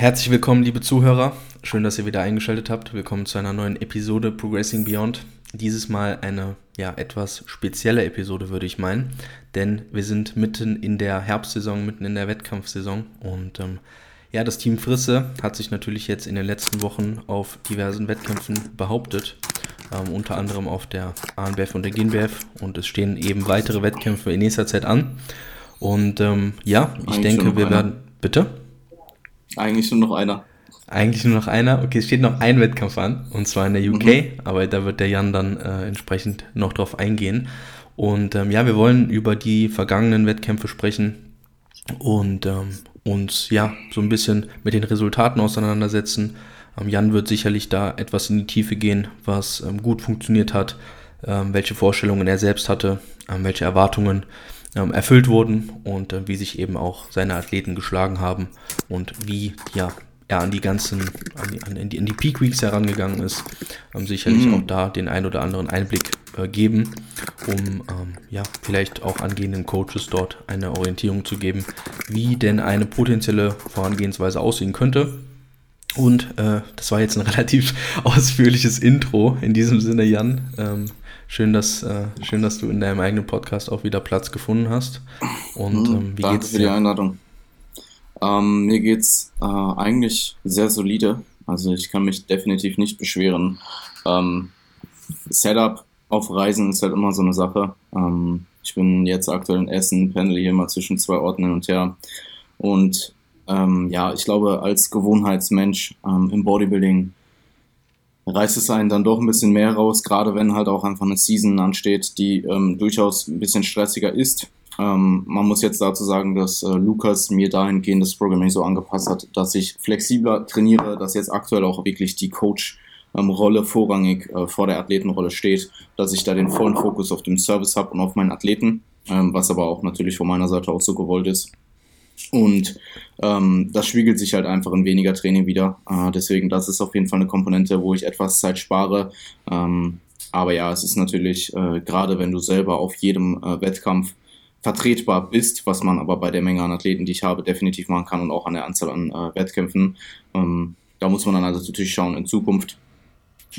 Herzlich willkommen, liebe Zuhörer. Schön, dass ihr wieder eingeschaltet habt. Willkommen zu einer neuen Episode Progressing Beyond. Dieses Mal eine ja etwas spezielle Episode, würde ich meinen, denn wir sind mitten in der Herbstsaison, mitten in der Wettkampfsaison und ähm, ja, das Team Frisse hat sich natürlich jetzt in den letzten Wochen auf diversen Wettkämpfen behauptet, ähm, unter anderem auf der ANBF und der GNBF und es stehen eben weitere Wettkämpfe in nächster Zeit an. Und ähm, ja, ich Eigentlich denke, wir werden. Bitte? Eigentlich nur noch einer. Eigentlich nur noch einer. Okay, es steht noch ein Wettkampf an, und zwar in der UK, mhm. aber da wird der Jan dann äh, entsprechend noch drauf eingehen. Und ähm, ja, wir wollen über die vergangenen Wettkämpfe sprechen und ähm, uns ja so ein bisschen mit den Resultaten auseinandersetzen. Ähm, Jan wird sicherlich da etwas in die Tiefe gehen, was ähm, gut funktioniert hat, ähm, welche Vorstellungen er selbst hatte, ähm, welche Erwartungen ähm, erfüllt wurden und äh, wie sich eben auch seine Athleten geschlagen haben und wie ja er an die ganzen, an die, an die, in die Peak Weeks herangegangen ist, ähm, sicherlich mhm. auch da den ein oder anderen Einblick äh, geben, um ähm, ja vielleicht auch angehenden Coaches dort eine Orientierung zu geben, wie denn eine potenzielle Vorangehensweise aussehen könnte. Und äh, das war jetzt ein relativ ausführliches Intro. In diesem Sinne, Jan, ähm, schön, dass, äh, schön, dass du in deinem eigenen Podcast auch wieder Platz gefunden hast. Und mhm, ähm, wie danke geht's dir? für die Einladung. Ähm, mir geht's äh, eigentlich sehr solide. Also ich kann mich definitiv nicht beschweren. Ähm, Setup auf Reisen ist halt immer so eine Sache. Ähm, ich bin jetzt aktuell in Essen, pendel hier mal zwischen zwei Orten hin und her. Und ähm, ja, ich glaube, als Gewohnheitsmensch ähm, im Bodybuilding reißt es einen dann doch ein bisschen mehr raus, gerade wenn halt auch einfach eine Season ansteht, die ähm, durchaus ein bisschen stressiger ist. Ähm, man muss jetzt dazu sagen, dass äh, Lukas mir dahingehend das Programming so angepasst hat, dass ich flexibler trainiere, dass jetzt aktuell auch wirklich die Coach-Rolle ähm, vorrangig äh, vor der Athletenrolle steht, dass ich da den vollen Fokus auf dem Service habe und auf meinen Athleten, ähm, was aber auch natürlich von meiner Seite auch so gewollt ist. Und ähm, das spiegelt sich halt einfach in weniger Training wieder. Äh, deswegen, das ist auf jeden Fall eine Komponente, wo ich etwas Zeit spare. Ähm, aber ja, es ist natürlich, äh, gerade wenn du selber auf jedem äh, Wettkampf vertretbar bist, was man aber bei der Menge an Athleten, die ich habe, definitiv machen kann und auch an der Anzahl an äh, Wettkämpfen. Ähm, da muss man dann also natürlich schauen in Zukunft,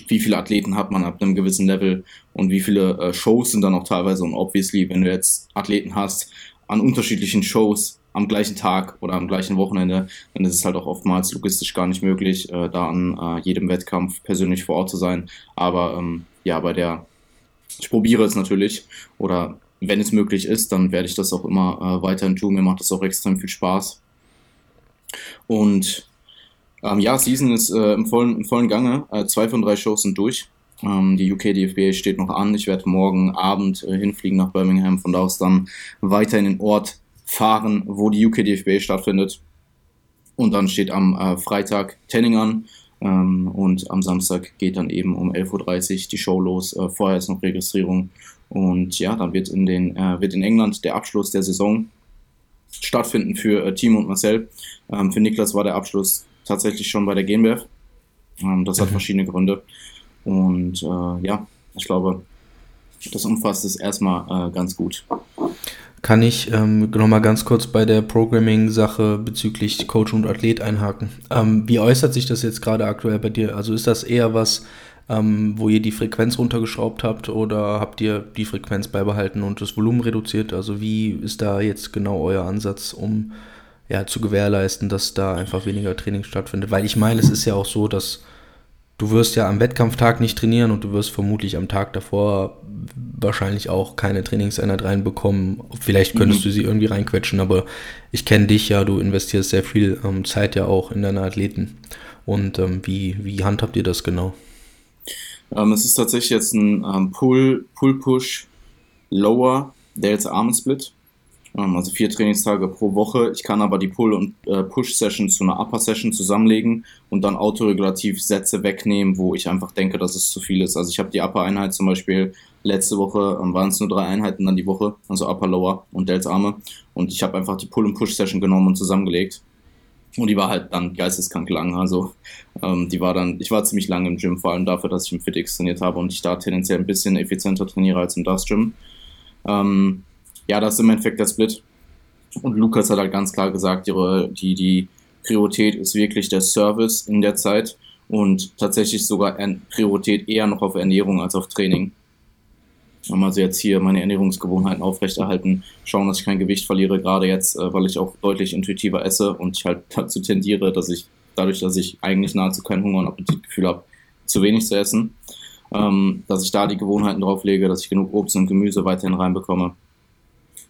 wie viele Athleten hat man ab einem gewissen Level und wie viele äh, Shows sind dann auch teilweise und obviously, wenn du jetzt Athleten hast an unterschiedlichen Shows am gleichen Tag oder am gleichen Wochenende, dann ist es halt auch oftmals logistisch gar nicht möglich, äh, da an äh, jedem Wettkampf persönlich vor Ort zu sein. Aber ähm, ja, bei der, ich probiere es natürlich oder wenn es möglich ist, dann werde ich das auch immer äh, weiterhin tun. Mir macht das auch extrem viel Spaß. Und ähm, ja, Season ist äh, im, vollen, im vollen Gange. Äh, zwei von drei Shows sind durch. Ähm, die UK DFB steht noch an. Ich werde morgen Abend äh, hinfliegen nach Birmingham. Von da aus dann weiter in den Ort fahren, wo die UK DFB stattfindet. Und dann steht am äh, Freitag Tanning an. Ähm, und am Samstag geht dann eben um 11.30 Uhr die Show los. Äh, vorher ist noch Registrierung. Und ja, dann wird in, den, äh, wird in England der Abschluss der Saison stattfinden für äh, Timo und Marcel. Ähm, für Niklas war der Abschluss tatsächlich schon bei der GmbF. Ähm, das hat mhm. verschiedene Gründe. Und äh, ja, ich glaube, das umfasst es erstmal äh, ganz gut. Kann ich ähm, nochmal ganz kurz bei der Programming-Sache bezüglich Coach und Athlet einhaken? Ähm, wie äußert sich das jetzt gerade aktuell bei dir? Also ist das eher was, ähm, wo ihr die Frequenz runtergeschraubt habt oder habt ihr die Frequenz beibehalten und das Volumen reduziert? Also wie ist da jetzt genau euer Ansatz, um ja, zu gewährleisten, dass da einfach weniger Training stattfindet? Weil ich meine, es ist ja auch so, dass du wirst ja am Wettkampftag nicht trainieren und du wirst vermutlich am Tag davor wahrscheinlich auch keine Trainingseinheit reinbekommen. Vielleicht könntest mhm. du sie irgendwie reinquetschen, aber ich kenne dich ja, du investierst sehr viel ähm, Zeit ja auch in deine Athleten. Und ähm, wie, wie handhabt ihr das genau? Ähm, es ist tatsächlich jetzt ein ähm, Pull, Pull Delta Arm Split. Ähm, also vier Trainingstage pro Woche. Ich kann aber die Pull- und äh, Push-Session zu einer Upper-Session zusammenlegen und dann autoregulativ Sätze wegnehmen, wo ich einfach denke, dass es zu viel ist. Also ich habe die Upper-Einheit zum Beispiel letzte Woche, ähm, waren es nur drei Einheiten dann die Woche, also Upper, Lower und Delta Arme. Und ich habe einfach die Pull- und Push-Session genommen und zusammengelegt. Und die war halt dann geisteskrank lang. Also ähm, die war dann, ich war ziemlich lange im Gym, vor allem dafür, dass ich im FitX trainiert habe und ich da tendenziell ein bisschen effizienter trainiere als im Das Gym. Ähm, ja, das ist im Endeffekt der Split. Und Lukas hat halt ganz klar gesagt, die, die, die Priorität ist wirklich der Service in der Zeit und tatsächlich sogar Priorität eher noch auf Ernährung als auf Training. Also jetzt hier meine Ernährungsgewohnheiten aufrechterhalten, schauen, dass ich kein Gewicht verliere, gerade jetzt, äh, weil ich auch deutlich intuitiver esse und ich halt dazu tendiere, dass ich dadurch, dass ich eigentlich nahezu keinen Hunger und Appetitgefühl habe, zu wenig zu essen, ähm, dass ich da die Gewohnheiten drauf lege, dass ich genug Obst und Gemüse weiterhin reinbekomme,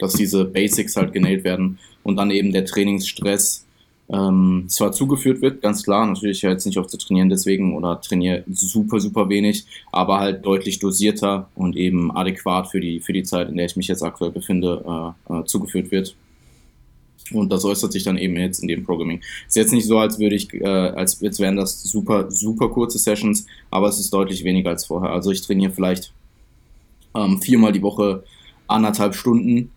dass diese Basics halt genäht werden und dann eben der Trainingsstress ähm, zwar zugeführt wird, ganz klar, natürlich jetzt nicht auch zu trainieren deswegen oder trainiere super, super wenig, aber halt deutlich dosierter und eben adäquat für die, für die Zeit, in der ich mich jetzt aktuell befinde, äh, äh, zugeführt wird. Und das äußert sich dann eben jetzt in dem Programming. Ist jetzt nicht so, als würde ich, äh, als jetzt wären das super, super kurze Sessions, aber es ist deutlich weniger als vorher. Also ich trainiere vielleicht ähm, viermal die Woche anderthalb Stunden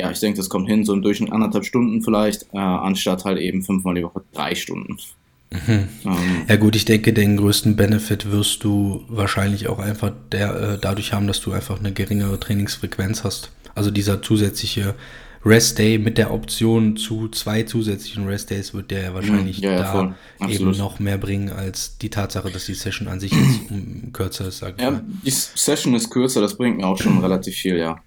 ja, ich denke, das kommt hin, so im Durchschnitt anderthalb Stunden vielleicht, äh, anstatt halt eben fünfmal die Woche drei Stunden. Mhm. Ähm, ja gut, ich denke, den größten Benefit wirst du wahrscheinlich auch einfach der, äh, dadurch haben, dass du einfach eine geringere Trainingsfrequenz hast. Also dieser zusätzliche Rest Day mit der Option zu zwei zusätzlichen Rest Days wird der wahrscheinlich ja, ja, da eben noch mehr bringen als die Tatsache, dass die Session an sich jetzt kürzer ist. Sag ich ja, mal. die Session ist kürzer, das bringt mir auch schon relativ viel, ja.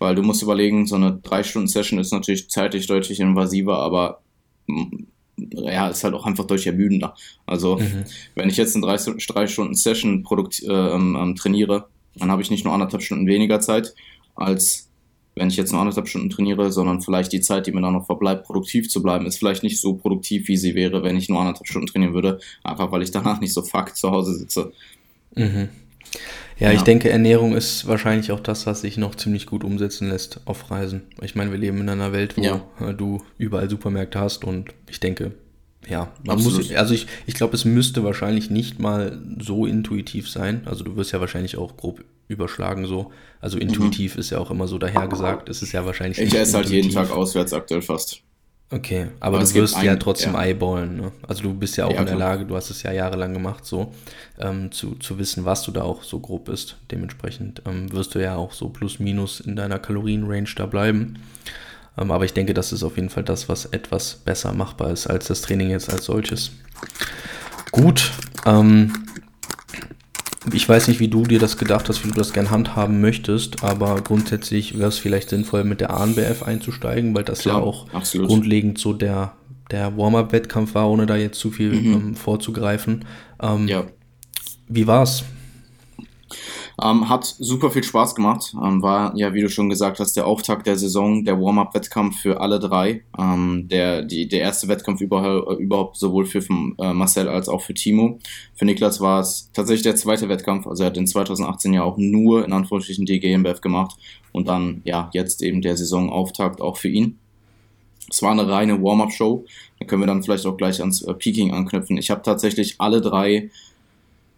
Weil du musst überlegen, so eine drei Stunden Session ist natürlich zeitlich deutlich invasiver, aber mm, ja, ist halt auch einfach deutlich ermüdender. Also, mhm. wenn ich jetzt eine drei, drei Stunden Session Produkt, äh, ähm, trainiere, dann habe ich nicht nur anderthalb Stunden weniger Zeit als wenn ich jetzt nur anderthalb Stunden trainiere, sondern vielleicht die Zeit, die mir dann noch verbleibt, produktiv zu bleiben, ist vielleicht nicht so produktiv, wie sie wäre, wenn ich nur anderthalb Stunden trainieren würde, einfach weil ich danach nicht so fuck zu Hause sitze. Mhm. Ja, ja, ich denke, Ernährung ist wahrscheinlich auch das, was sich noch ziemlich gut umsetzen lässt auf Reisen. Ich meine, wir leben in einer Welt, wo ja. du überall Supermärkte hast und ich denke, ja, man Absolut. muss, also ich, ich glaube, es müsste wahrscheinlich nicht mal so intuitiv sein. Also du wirst ja wahrscheinlich auch grob überschlagen so. Also mhm. intuitiv mhm. ist ja auch immer so dahergesagt. Es ist ja wahrscheinlich. Ich esse halt jeden Tag auswärts aktuell fast. Okay, aber, aber du wirst ja trotzdem ja. eyeballen. Ne? Also du bist ja auch ja, in der Lage, du hast es ja jahrelang gemacht, so ähm, zu, zu wissen, was du da auch so grob bist. Dementsprechend ähm, wirst du ja auch so plus minus in deiner Kalorienrange da bleiben. Ähm, aber ich denke, das ist auf jeden Fall das, was etwas besser machbar ist als das Training jetzt als solches. Gut, ähm, ich weiß nicht, wie du dir das gedacht hast, wie du das gern handhaben möchtest, aber grundsätzlich wäre es vielleicht sinnvoll, mit der ANBF einzusteigen, weil das Klar, ja auch absolut. grundlegend so der, der Warm-Up-Wettkampf war, ohne da jetzt zu viel mhm. ähm, vorzugreifen. Ähm, ja. Wie war's? Ähm, hat super viel Spaß gemacht. Ähm, war ja, wie du schon gesagt hast, der Auftakt der Saison, der Warm-up-Wettkampf für alle drei. Ähm, der, die, der erste Wettkampf überhaupt, überhaupt sowohl für äh, Marcel als auch für Timo. Für Niklas war es tatsächlich der zweite Wettkampf. Also er hat in 2018 ja auch nur in Anführungsstrichen die GmbF gemacht und dann ja jetzt eben der Saisonauftakt auch für ihn. Es war eine reine Warm-up-Show. Da können wir dann vielleicht auch gleich ans äh, Peaking anknüpfen. Ich habe tatsächlich alle drei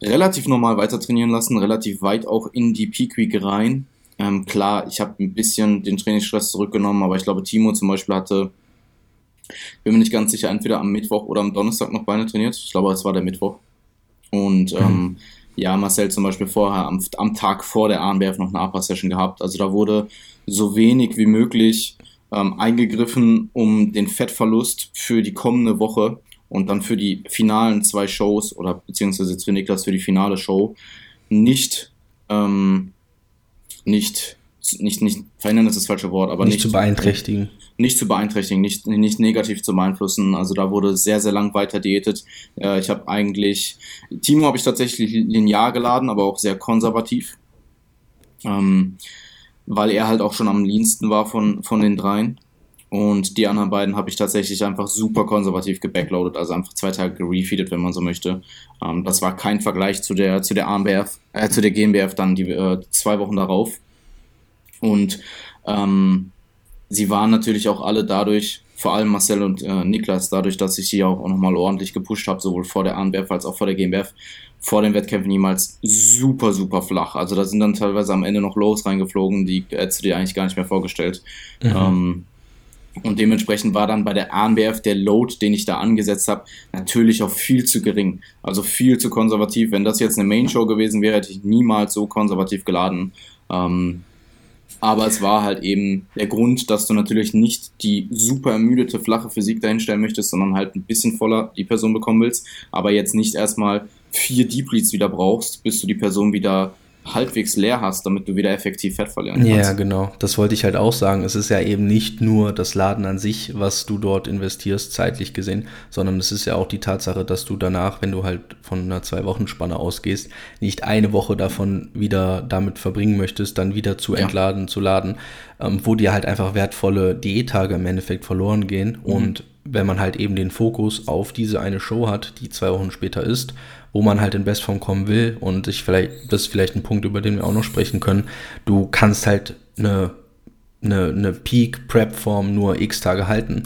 relativ normal weiter trainieren lassen, relativ weit auch in die Peak Week rein. Ähm, klar, ich habe ein bisschen den Trainingsstress zurückgenommen, aber ich glaube, Timo zum Beispiel hatte, bin mir nicht ganz sicher, entweder am Mittwoch oder am Donnerstag noch Beine trainiert. Ich glaube, es war der Mittwoch. Und mhm. ähm, ja, Marcel zum Beispiel vorher am, am Tag vor der ANBF noch eine APA-Session gehabt. Also da wurde so wenig wie möglich ähm, eingegriffen, um den Fettverlust für die kommende Woche und dann für die finalen zwei Shows oder beziehungsweise jetzt für Niklas für die finale Show nicht, ähm, nicht, nicht, nicht, verändern ist das falsche Wort, aber nicht, nicht zu beeinträchtigen. Nicht zu beeinträchtigen, nicht, nicht negativ zu beeinflussen. Also da wurde sehr, sehr lang weiter diätet. Äh, ich habe eigentlich, Timo habe ich tatsächlich linear geladen, aber auch sehr konservativ. Ähm, weil er halt auch schon am leansten war von, von den dreien. Und die anderen beiden habe ich tatsächlich einfach super konservativ gebackloadet, also einfach zwei Tage gerefeedet, wenn man so möchte. Ähm, das war kein Vergleich zu der, zu der AMBF, äh, zu der GmbF dann die äh, zwei Wochen darauf. Und ähm, sie waren natürlich auch alle dadurch, vor allem Marcel und äh, Niklas, dadurch, dass ich sie auch, auch nochmal ordentlich gepusht habe, sowohl vor der ANBF als auch vor der GmbF, vor den Wettkämpfen niemals super, super flach. Also da sind dann teilweise am Ende noch Lows reingeflogen, die hättest du dir eigentlich gar nicht mehr vorgestellt. Mhm. Ähm, und dementsprechend war dann bei der ANBF der Load, den ich da angesetzt habe, natürlich auch viel zu gering. Also viel zu konservativ. Wenn das jetzt eine Main Show gewesen wäre, hätte ich niemals so konservativ geladen. Ähm, Aber es war halt eben der Grund, dass du natürlich nicht die super ermüdete, flache Physik dahinstellen möchtest, sondern halt ein bisschen voller die Person bekommen willst. Aber jetzt nicht erstmal vier Deep Leads wieder brauchst, bis du die Person wieder halbwegs leer hast, damit du wieder effektiv Fett verlieren kannst. Ja, genau. Das wollte ich halt auch sagen. Es ist ja eben nicht nur das Laden an sich, was du dort investierst, zeitlich gesehen, sondern es ist ja auch die Tatsache, dass du danach, wenn du halt von einer Zwei-Wochen-Spanne ausgehst, nicht eine Woche davon wieder damit verbringen möchtest, dann wieder zu entladen, ja. zu laden, ähm, wo dir halt einfach wertvolle Diättage im Endeffekt verloren gehen mhm. und wenn man halt eben den Fokus auf diese eine Show hat, die zwei Wochen später ist wo man halt in Bestform kommen will und ich vielleicht, das ist vielleicht ein Punkt, über den wir auch noch sprechen können. Du kannst halt eine, eine, eine Peak-Prep-Form nur x Tage halten.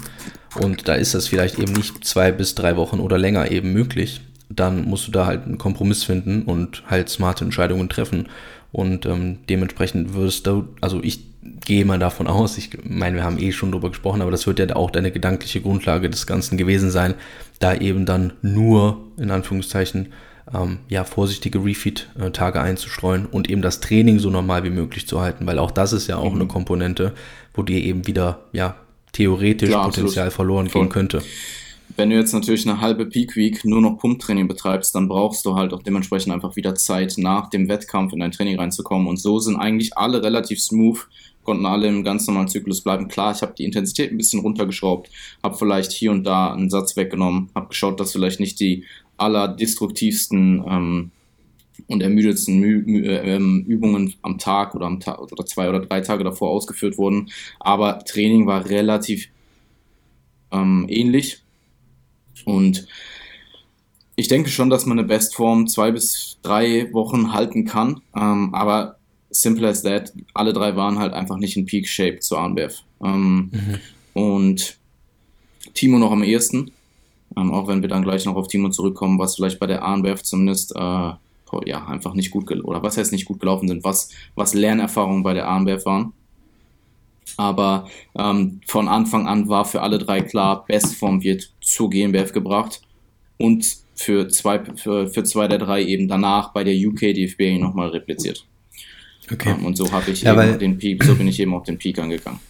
Und da ist das vielleicht eben nicht zwei bis drei Wochen oder länger eben möglich. Dann musst du da halt einen Kompromiss finden und halt smarte Entscheidungen treffen. Und ähm, dementsprechend wirst du, also ich gehe mal davon aus, ich meine, wir haben eh schon drüber gesprochen, aber das wird ja auch deine gedankliche Grundlage des Ganzen gewesen sein, da eben dann nur, in Anführungszeichen, ähm, ja, vorsichtige Refeed-Tage einzustreuen und eben das Training so normal wie möglich zu halten, weil auch das ist ja auch mhm. eine Komponente, wo dir eben wieder, ja, theoretisch Klar, Potenzial verloren Voll. gehen könnte. Wenn du jetzt natürlich eine halbe Peak Week nur noch Pumptraining betreibst, dann brauchst du halt auch dementsprechend einfach wieder Zeit, nach dem Wettkampf in dein Training reinzukommen. Und so sind eigentlich alle relativ smooth konnten alle im ganz normalen Zyklus bleiben. Klar, ich habe die Intensität ein bisschen runtergeschraubt, habe vielleicht hier und da einen Satz weggenommen, habe geschaut, dass vielleicht nicht die allerdestruktivsten ähm, und ermüdetsten Mü Mü äh, ähm, Übungen am Tag oder am Tag oder zwei oder drei Tage davor ausgeführt wurden. Aber Training war relativ ähm, ähnlich und ich denke schon, dass man eine Bestform zwei bis drei Wochen halten kann. Ähm, aber simple as that, alle drei waren halt einfach nicht in Peak Shape zu Arnbev. Ähm, mhm. Und Timo noch am ehesten, ähm, auch wenn wir dann gleich noch auf Timo zurückkommen, was vielleicht bei der Arnbev zumindest äh, ja, einfach nicht gut oder was heißt nicht gut gelaufen sind, was, was Lernerfahrungen bei der Arnbev waren. Aber ähm, von Anfang an war für alle drei klar, Bestform wird zur GmbF gebracht und für zwei, für, für zwei der drei eben danach bei der UK DFB nochmal repliziert. Okay. Um, ähm, und so habe ich ja, eben den Peak, so bin ich eben auf den Peak angegangen.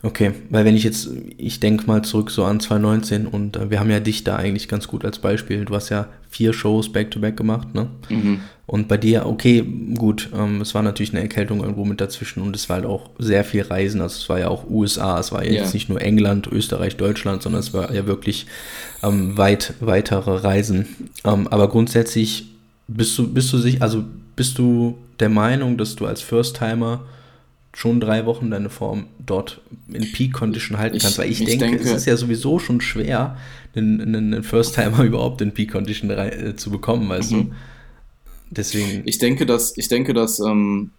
Okay, weil wenn ich jetzt, ich denke mal zurück so an 2019 und äh, wir haben ja dich da eigentlich ganz gut als Beispiel. Du hast ja vier Shows back-to-back -back gemacht, ne? Mhm. Und bei dir, okay, gut, ähm, es war natürlich eine Erkältung irgendwo mit dazwischen und es war halt auch sehr viel Reisen. Also es war ja auch USA, es war ja jetzt nicht nur England, Österreich, Deutschland, sondern es war ja wirklich ähm, weit weitere Reisen. Ähm, aber grundsätzlich bist du, bist du sich, also bist du der Meinung, dass du als First-Timer schon drei Wochen deine Form dort in Peak-Condition halten kannst. Weil ich, ich denke, denke, es ist ja sowieso schon schwer, einen, einen First-Timer überhaupt in Peak-Condition äh, zu bekommen, weißt mhm. du? Deswegen. Ich denke, dass, ich denke, dass, ähm,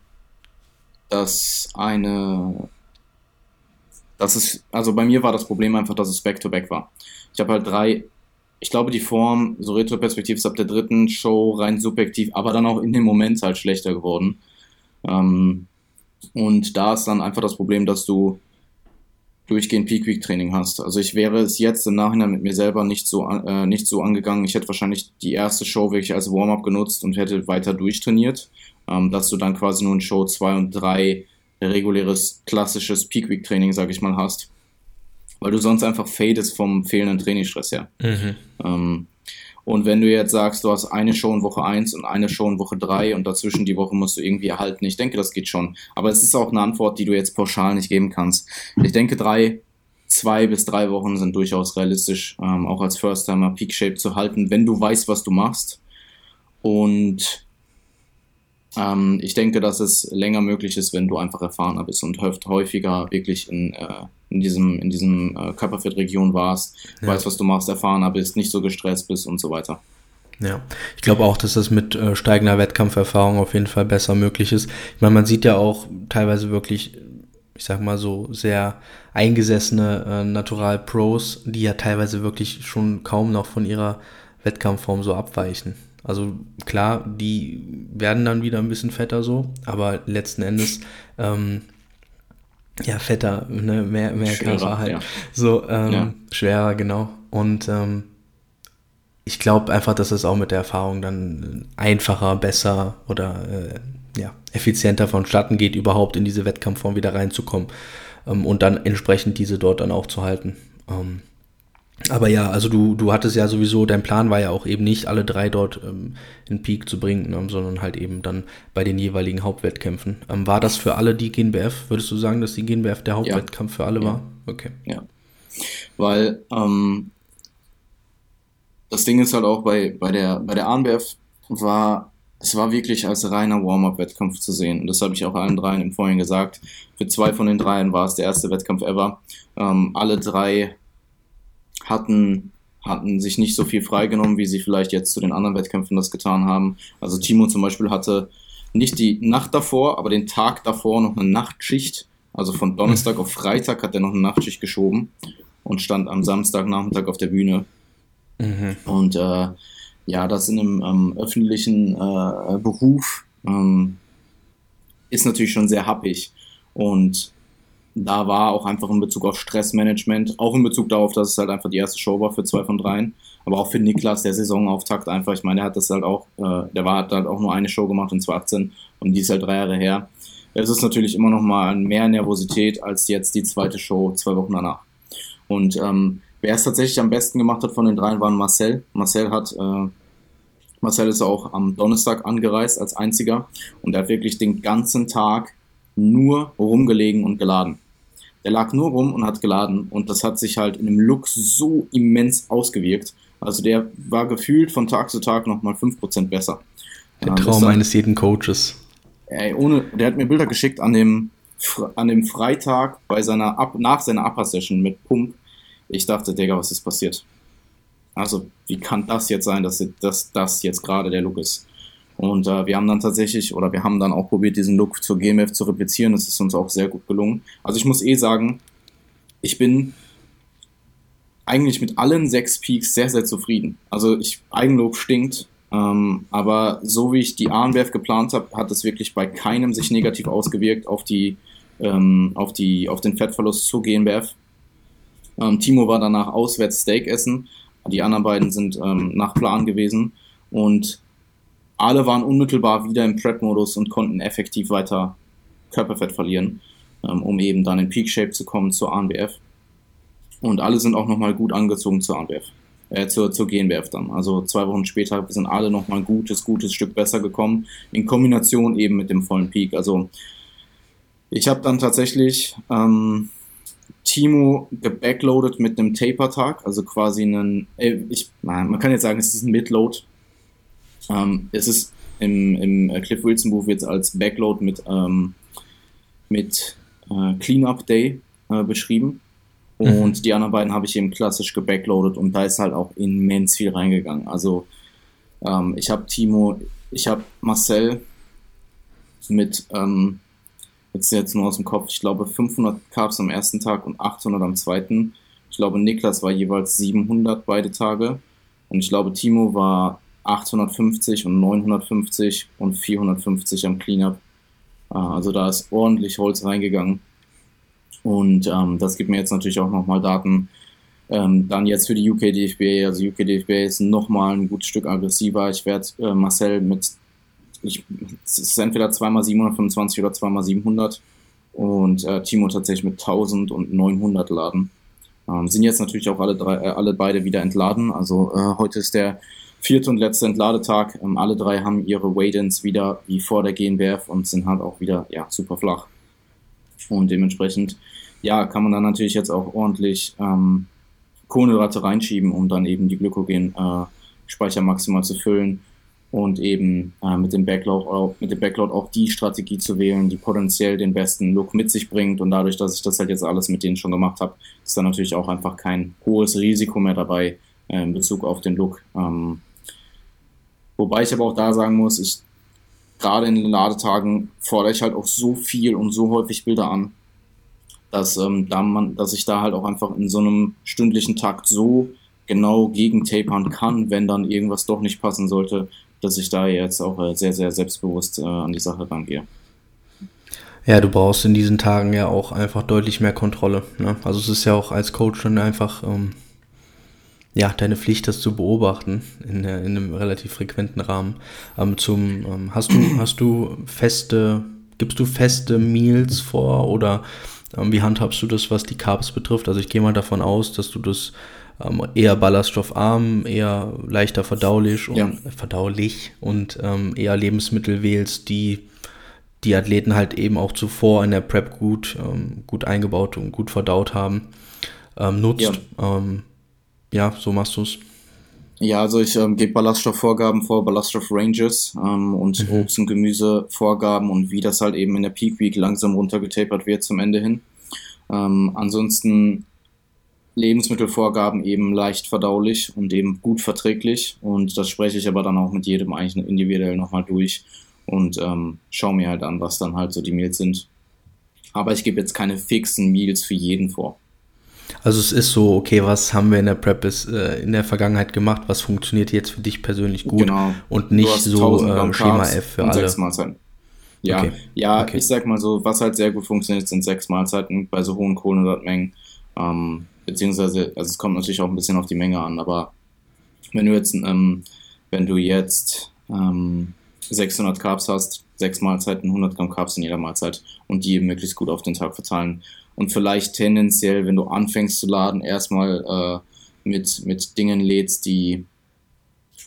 dass eine. Das ist, also bei mir war das Problem einfach, dass es Back-to-Back -back war. Ich habe halt drei ich glaube, die Form, so retroperspektiv, ist ab der dritten Show rein subjektiv, aber dann auch in dem Moment halt schlechter geworden. Ähm, und da ist dann einfach das Problem, dass du durchgehend Peak Week Training hast. Also ich wäre es jetzt im Nachhinein mit mir selber nicht so äh, nicht so angegangen. Ich hätte wahrscheinlich die erste Show wirklich als Warm-up genutzt und hätte weiter durchtrainiert, ähm, dass du dann quasi nur in Show 2 und 3 reguläres klassisches Peak Week Training, sag ich mal, hast weil du sonst einfach fadest vom fehlenden Trainingsstress her. Mhm. Ähm, und wenn du jetzt sagst, du hast eine Show in Woche 1 und eine Show in Woche 3 und dazwischen die Woche musst du irgendwie erhalten, ich denke, das geht schon. Aber es ist auch eine Antwort, die du jetzt pauschal nicht geben kannst. Ich denke, drei, zwei bis drei Wochen sind durchaus realistisch, ähm, auch als First-Timer Peak Shape zu halten, wenn du weißt, was du machst. Und ähm, ich denke, dass es länger möglich ist, wenn du einfach erfahrener bist und häufiger wirklich in, äh, in diesem, in diesem äh, Körperfettregion warst, ja. weißt, was du machst, erfahrener bist, nicht so gestresst bist und so weiter. Ja, ich glaube auch, dass das mit äh, steigender Wettkampferfahrung auf jeden Fall besser möglich ist. Ich meine, man sieht ja auch teilweise wirklich, ich sag mal so, sehr eingesessene äh, Natural Pros, die ja teilweise wirklich schon kaum noch von ihrer Wettkampfform so abweichen. Also klar, die werden dann wieder ein bisschen fetter so, aber letzten Endes ähm, ja fetter, ne? mehr mehr schwerer, Körper halt, ja. so ähm, ja. schwerer genau. Und ähm, ich glaube einfach, dass es auch mit der Erfahrung dann einfacher, besser oder äh, ja, effizienter vonstatten geht, überhaupt in diese Wettkampfform wieder reinzukommen ähm, und dann entsprechend diese dort dann auch zu halten. Ähm, aber ja, also du, du hattest ja sowieso, dein Plan war ja auch eben nicht, alle drei dort ähm, in Peak zu bringen, ne, sondern halt eben dann bei den jeweiligen Hauptwettkämpfen. Ähm, war das für alle die GNBF? Würdest du sagen, dass die GNBF der Hauptwettkampf ja. für alle ja. war? Okay. Ja. Weil ähm, das Ding ist halt auch bei, bei der, bei der ANBF war, es war wirklich als reiner Warm-up-Wettkampf zu sehen. Und das habe ich auch allen dreien im Vorhin gesagt. Für zwei von den dreien war es der erste Wettkampf ever. Ähm, alle drei hatten, hatten sich nicht so viel freigenommen, wie sie vielleicht jetzt zu den anderen Wettkämpfen das getan haben. Also Timo zum Beispiel hatte nicht die Nacht davor, aber den Tag davor noch eine Nachtschicht. Also von Donnerstag auf Freitag hat er noch eine Nachtschicht geschoben und stand am Samstagnachmittag auf der Bühne. Mhm. Und äh, ja, das in einem ähm, öffentlichen äh, Beruf ähm, ist natürlich schon sehr happig. Und da war auch einfach in Bezug auf Stressmanagement, auch in Bezug darauf, dass es halt einfach die erste Show war für zwei von dreien, aber auch für Niklas, der Saisonauftakt einfach, ich meine, der hat das halt auch, äh, der war, hat halt auch nur eine Show gemacht in 2018 und die ist halt drei Jahre her. Es ist natürlich immer noch mal mehr Nervosität als jetzt die zweite Show zwei Wochen danach. Und ähm, wer es tatsächlich am besten gemacht hat von den dreien, war Marcel. Marcel hat äh, Marcel ist auch am Donnerstag angereist als einziger und er hat wirklich den ganzen Tag nur rumgelegen und geladen. Der lag nur rum und hat geladen und das hat sich halt in dem Look so immens ausgewirkt. Also der war gefühlt von Tag zu Tag nochmal 5% besser. Der Traum dann, eines jeden Coaches. Ey, ohne, der hat mir Bilder geschickt an dem, an dem Freitag bei seiner Up, nach seiner Upper Session mit Pump. Ich dachte, Digga, was ist passiert? Also, wie kann das jetzt sein, dass das jetzt gerade der Look ist? Und äh, wir haben dann tatsächlich, oder wir haben dann auch probiert, diesen Look zur GMF zu replizieren. Das ist uns auch sehr gut gelungen. Also ich muss eh sagen, ich bin eigentlich mit allen sechs Peaks sehr, sehr zufrieden. Also ich, Eigenlob stinkt, ähm, aber so wie ich die ANWF geplant habe, hat es wirklich bei keinem sich negativ ausgewirkt auf die, ähm, auf die, auf den Fettverlust zur GmbF. Ähm, Timo war danach auswärts Steak essen. Die anderen beiden sind ähm, nach Plan gewesen. Und alle waren unmittelbar wieder im Prep-Modus und konnten effektiv weiter Körperfett verlieren, ähm, um eben dann in Peak Shape zu kommen zur ANBF. Und alle sind auch nochmal gut angezogen zur ANBF, äh, zur, zur GNBF dann. Also zwei Wochen später sind alle nochmal ein gutes, gutes Stück besser gekommen, in Kombination eben mit dem vollen Peak. Also ich habe dann tatsächlich ähm, Timo gebackloadet mit einem Taper-Tag, also quasi einen, äh, ich, man kann jetzt sagen, es ist ein Midload, ähm, es ist im, im äh, Cliff Wilson Buch jetzt als Backload mit, ähm, mit äh, Cleanup Day äh, beschrieben. Mhm. Und mhm. die anderen beiden habe ich eben klassisch gebackloadet und da ist halt auch immens viel reingegangen. Also ähm, ich habe Timo, ich habe Marcel mit, ähm, jetzt jetzt nur aus dem Kopf, ich glaube 500 Carbs am ersten Tag und 800 am zweiten. Ich glaube Niklas war jeweils 700 beide Tage und ich glaube Timo war 850 und 950 und 450 am Cleanup. Ah, also da ist ordentlich Holz reingegangen. Und ähm, das gibt mir jetzt natürlich auch nochmal Daten. Ähm, dann jetzt für die UK DFB, also UK DFB ist nochmal ein gutes Stück aggressiver. Ich werde äh, Marcel mit, ich, es ist entweder zweimal 725 oder zweimal 700 und äh, Timo tatsächlich mit 1000 und 900 laden. Ähm, sind jetzt natürlich auch alle drei, äh, alle beide wieder entladen. Also äh, heute ist der vierte und letzte Entladetag. Ähm, alle drei haben ihre Weightins wieder wie vor der GNBF und sind halt auch wieder ja, super flach. Und dementsprechend, ja, kann man dann natürlich jetzt auch ordentlich ähm, Kohlenhydrate reinschieben, um dann eben die Glykogen-Speicher äh, maximal zu füllen und eben äh, mit, dem Backload auch, mit dem Backload auch die Strategie zu wählen, die potenziell den besten Look mit sich bringt. Und dadurch, dass ich das halt jetzt alles mit denen schon gemacht habe, ist dann natürlich auch einfach kein hohes Risiko mehr dabei äh, in Bezug auf den Look. Ähm, Wobei ich aber auch da sagen muss, ich gerade in den Ladetagen fordere ich halt auch so viel und so häufig Bilder an, dass, ähm, da man, dass ich da halt auch einfach in so einem stündlichen Takt so genau gegen tapern kann, wenn dann irgendwas doch nicht passen sollte, dass ich da jetzt auch äh, sehr, sehr selbstbewusst äh, an die Sache rangehe. Ja, du brauchst in diesen Tagen ja auch einfach deutlich mehr Kontrolle. Ne? Also es ist ja auch als Coach dann einfach ähm, ja, deine Pflicht, das zu beobachten in, in einem relativ frequenten Rahmen. Ähm, zum, ähm, hast du, hast du feste, gibst du feste Meals vor oder ähm, wie handhabst du das, was die Carbs betrifft? Also ich gehe mal davon aus, dass du das ähm, eher ballaststoffarm, eher leichter verdaulich und, ja. äh, verdaulich und ähm, eher Lebensmittel wählst, die die Athleten halt eben auch zuvor in der Prep gut, ähm, gut eingebaut und gut verdaut haben, ähm, nutzt. Ja. Ja, so machst du es. Ja, also ich ähm, gebe Ballaststoffvorgaben vor, Ballaststoff-Ranges ähm, und mhm. Obst- und Gemüsevorgaben und wie das halt eben in der Peak Week langsam runtergetapert wird zum Ende hin. Ähm, ansonsten Lebensmittelvorgaben eben leicht verdaulich und eben gut verträglich und das spreche ich aber dann auch mit jedem eigentlich individuell nochmal durch und ähm, schaue mir halt an, was dann halt so die Meals sind. Aber ich gebe jetzt keine fixen Meals für jeden vor. Also es ist so, okay, was haben wir in der Prep bis, äh, in der Vergangenheit gemacht, was funktioniert jetzt für dich persönlich gut genau. und nicht so äh, Schema F für alle. Sechs Mahlzeiten. Ja, okay. ja okay. ich sag mal so, was halt sehr gut funktioniert, sind sechs Mahlzeiten bei so hohen Kohlenhydratmengen. Ähm, beziehungsweise, also es kommt natürlich auch ein bisschen auf die Menge an, aber wenn du jetzt, ähm, wenn du jetzt ähm, 600 Carbs hast, sechs Mahlzeiten, 100 Gramm Carbs in jeder Mahlzeit und die möglichst gut auf den Tag verteilen, und vielleicht tendenziell, wenn du anfängst zu laden, erstmal äh, mit, mit Dingen lädst, die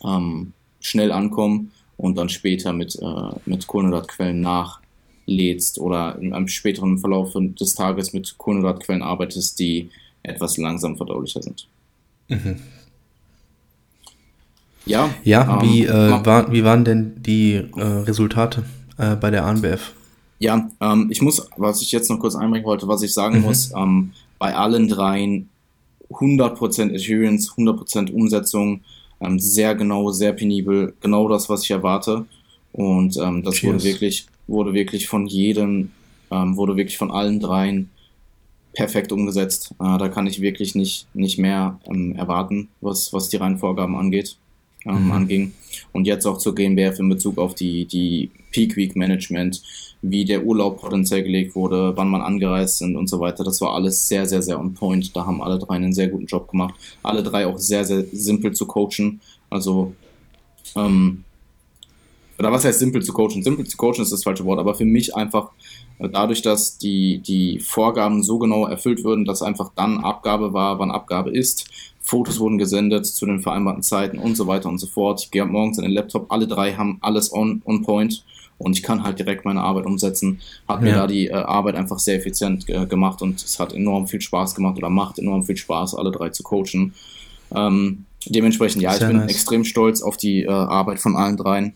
ähm, schnell ankommen und dann später mit, äh, mit Kohlenhydratquellen nachlädst oder in einem späteren Verlauf des Tages mit Kohlenhydratquellen arbeitest, die etwas langsam verdaulicher sind. Mhm. Ja, ja ähm, wie, äh, war, wie waren denn die äh, Resultate äh, bei der ANBF? Ja, ähm, ich muss, was ich jetzt noch kurz einbringen wollte, was ich sagen mhm. muss, ähm, bei allen dreien 100% Adherence, 100% Umsetzung, ähm, sehr genau, sehr penibel, genau das, was ich erwarte. Und ähm, das Cheers. wurde wirklich, wurde wirklich von jedem, ähm, wurde wirklich von allen dreien perfekt umgesetzt. Äh, da kann ich wirklich nicht, nicht mehr ähm, erwarten, was, was die reinen Vorgaben angeht, ähm, mhm. anging. Und jetzt auch zur GmbF in Bezug auf die, die Peak Week Management wie der Urlaub potenziell gelegt wurde, wann man angereist sind und so weiter. Das war alles sehr, sehr, sehr on point. Da haben alle drei einen sehr guten Job gemacht. Alle drei auch sehr, sehr simpel zu coachen. Also, ähm, oder was heißt simpel zu coachen? Simpel zu coachen ist das falsche Wort, aber für mich einfach äh, dadurch, dass die, die Vorgaben so genau erfüllt würden, dass einfach dann Abgabe war, wann Abgabe ist. Fotos wurden gesendet zu den vereinbarten Zeiten und so weiter und so fort. Ich gehe morgens in den Laptop, alle drei haben alles on, on point und ich kann halt direkt meine Arbeit umsetzen. Hat ja. mir da die äh, Arbeit einfach sehr effizient äh, gemacht und es hat enorm viel Spaß gemacht oder macht enorm viel Spaß, alle drei zu coachen. Ähm, dementsprechend, ja, sehr ich bin nice. extrem stolz auf die äh, Arbeit von allen dreien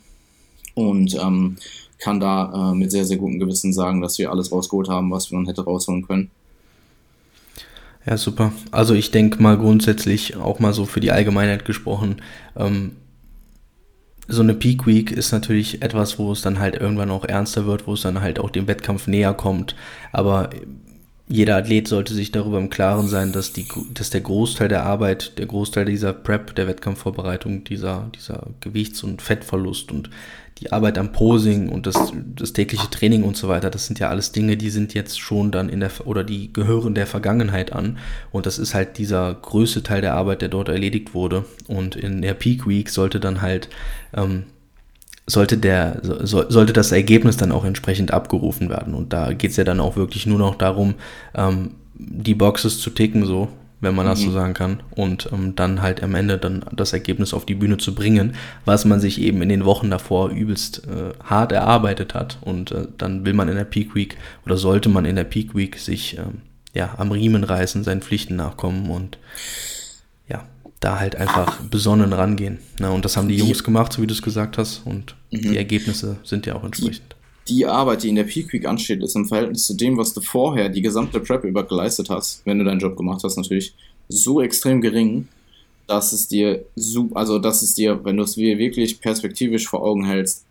und ähm, kann da äh, mit sehr, sehr gutem Gewissen sagen, dass wir alles rausgeholt haben, was man hätte rausholen können. Ja, super. Also ich denke mal grundsätzlich auch mal so für die Allgemeinheit gesprochen, ähm, so eine Peak Week ist natürlich etwas, wo es dann halt irgendwann auch ernster wird, wo es dann halt auch dem Wettkampf näher kommt. Aber jeder Athlet sollte sich darüber im Klaren sein, dass, die, dass der Großteil der Arbeit, der Großteil dieser Prep, der Wettkampfvorbereitung, dieser, dieser Gewichts- und Fettverlust und die Arbeit am Posing und das, das tägliche Training und so weiter, das sind ja alles Dinge, die sind jetzt schon dann in der, oder die gehören der Vergangenheit an. Und das ist halt dieser größte Teil der Arbeit, der dort erledigt wurde. Und in der Peak Week sollte dann halt, ähm, sollte der, so, sollte das Ergebnis dann auch entsprechend abgerufen werden. Und da geht es ja dann auch wirklich nur noch darum, ähm, die Boxes zu ticken, so wenn man das so mhm. sagen kann, und ähm, dann halt am Ende dann das Ergebnis auf die Bühne zu bringen, was man sich eben in den Wochen davor übelst äh, hart erarbeitet hat. Und äh, dann will man in der Peak Week oder sollte man in der Peak Week sich ähm, ja am Riemen reißen, seinen Pflichten nachkommen und ja, da halt einfach besonnen rangehen. Ne? Und das haben die Jungs gemacht, so wie du es gesagt hast, und mhm. die Ergebnisse sind ja auch entsprechend die Arbeit, die in der Peak Week ansteht, ist im Verhältnis zu dem, was du vorher die gesamte Prep über geleistet hast, wenn du deinen Job gemacht hast, natürlich so extrem gering, dass es dir, also dass es dir, wenn du es wirklich perspektivisch vor Augen hältst,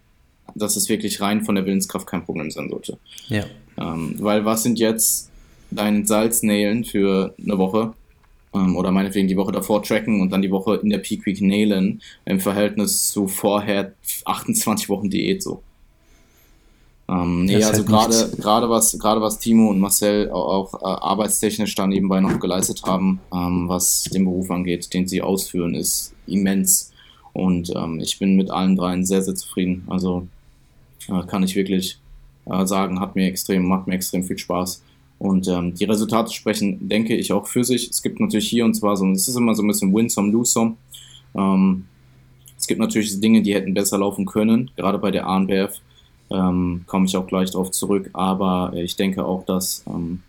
dass es wirklich rein von der Willenskraft kein Problem sein sollte. Ja. Ähm, weil was sind jetzt deine Salznählen für eine Woche? Ähm, oder meinetwegen die Woche davor tracken und dann die Woche in der Peak Week nailen im Verhältnis zu vorher 28 Wochen Diät so. Ähm, nee, also gerade gerade was gerade was Timo und Marcel auch, auch äh, arbeitstechnisch da nebenbei noch geleistet haben, ähm, was den Beruf angeht, den sie ausführen, ist immens. Und ähm, ich bin mit allen dreien sehr sehr zufrieden. Also äh, kann ich wirklich äh, sagen, hat mir extrem macht mir extrem viel Spaß. Und ähm, die Resultate sprechen, denke ich, auch für sich. Es gibt natürlich hier und zwar so, es ist immer so ein bisschen Win-Some, Lose-Some. Ähm, es gibt natürlich Dinge, die hätten besser laufen können, gerade bei der ANBF. Ähm, komme ich auch gleich darauf zurück. Aber ich denke auch, dass, ähm,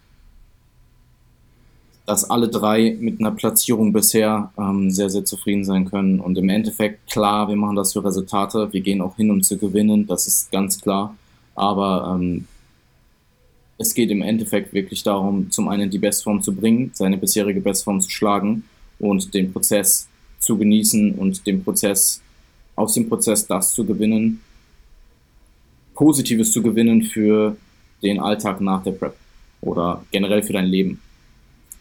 dass alle drei mit einer Platzierung bisher ähm, sehr, sehr zufrieden sein können. Und im Endeffekt, klar, wir machen das für Resultate. Wir gehen auch hin, um zu gewinnen. Das ist ganz klar. Aber ähm, es geht im Endeffekt wirklich darum, zum einen die Bestform zu bringen, seine bisherige Bestform zu schlagen und den Prozess zu genießen und den Prozess, aus dem Prozess das zu gewinnen, Positives zu gewinnen für den Alltag nach der Prep oder generell für dein Leben.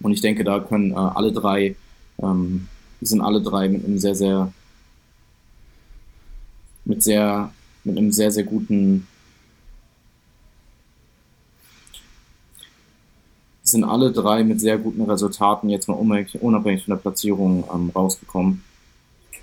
Und ich denke, da können äh, alle drei, ähm, sind alle drei mit einem sehr, sehr, mit sehr, mit einem sehr, sehr guten, sind alle drei mit sehr guten Resultaten jetzt mal unabhängig von der Platzierung ähm, rausgekommen.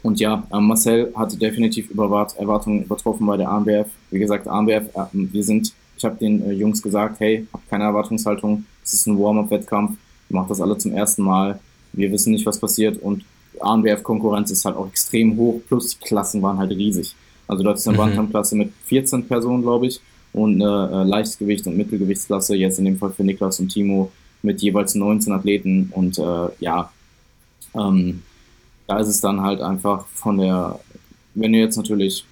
Und ja, ähm, Marcel hatte definitiv Erwartungen übertroffen bei der ANBF. Wie gesagt, ANBF, äh, wir sind, ich habe den äh, Jungs gesagt, hey, habt keine Erwartungshaltung, es ist ein Warm-up-Wettkampf, macht das alle zum ersten Mal, wir wissen nicht, was passiert. Und ANBF-Konkurrenz ist halt auch extrem hoch, plus die Klassen waren halt riesig. Also dort ist eine mhm. Bantamklasse mit 14 Personen, glaube ich, und eine äh, Leichtgewicht- und Mittelgewichtsklasse, jetzt in dem Fall für Niklas und Timo, mit jeweils 19 Athleten. Und äh, ja, ähm, da ist es dann halt einfach von der, wenn du jetzt natürlich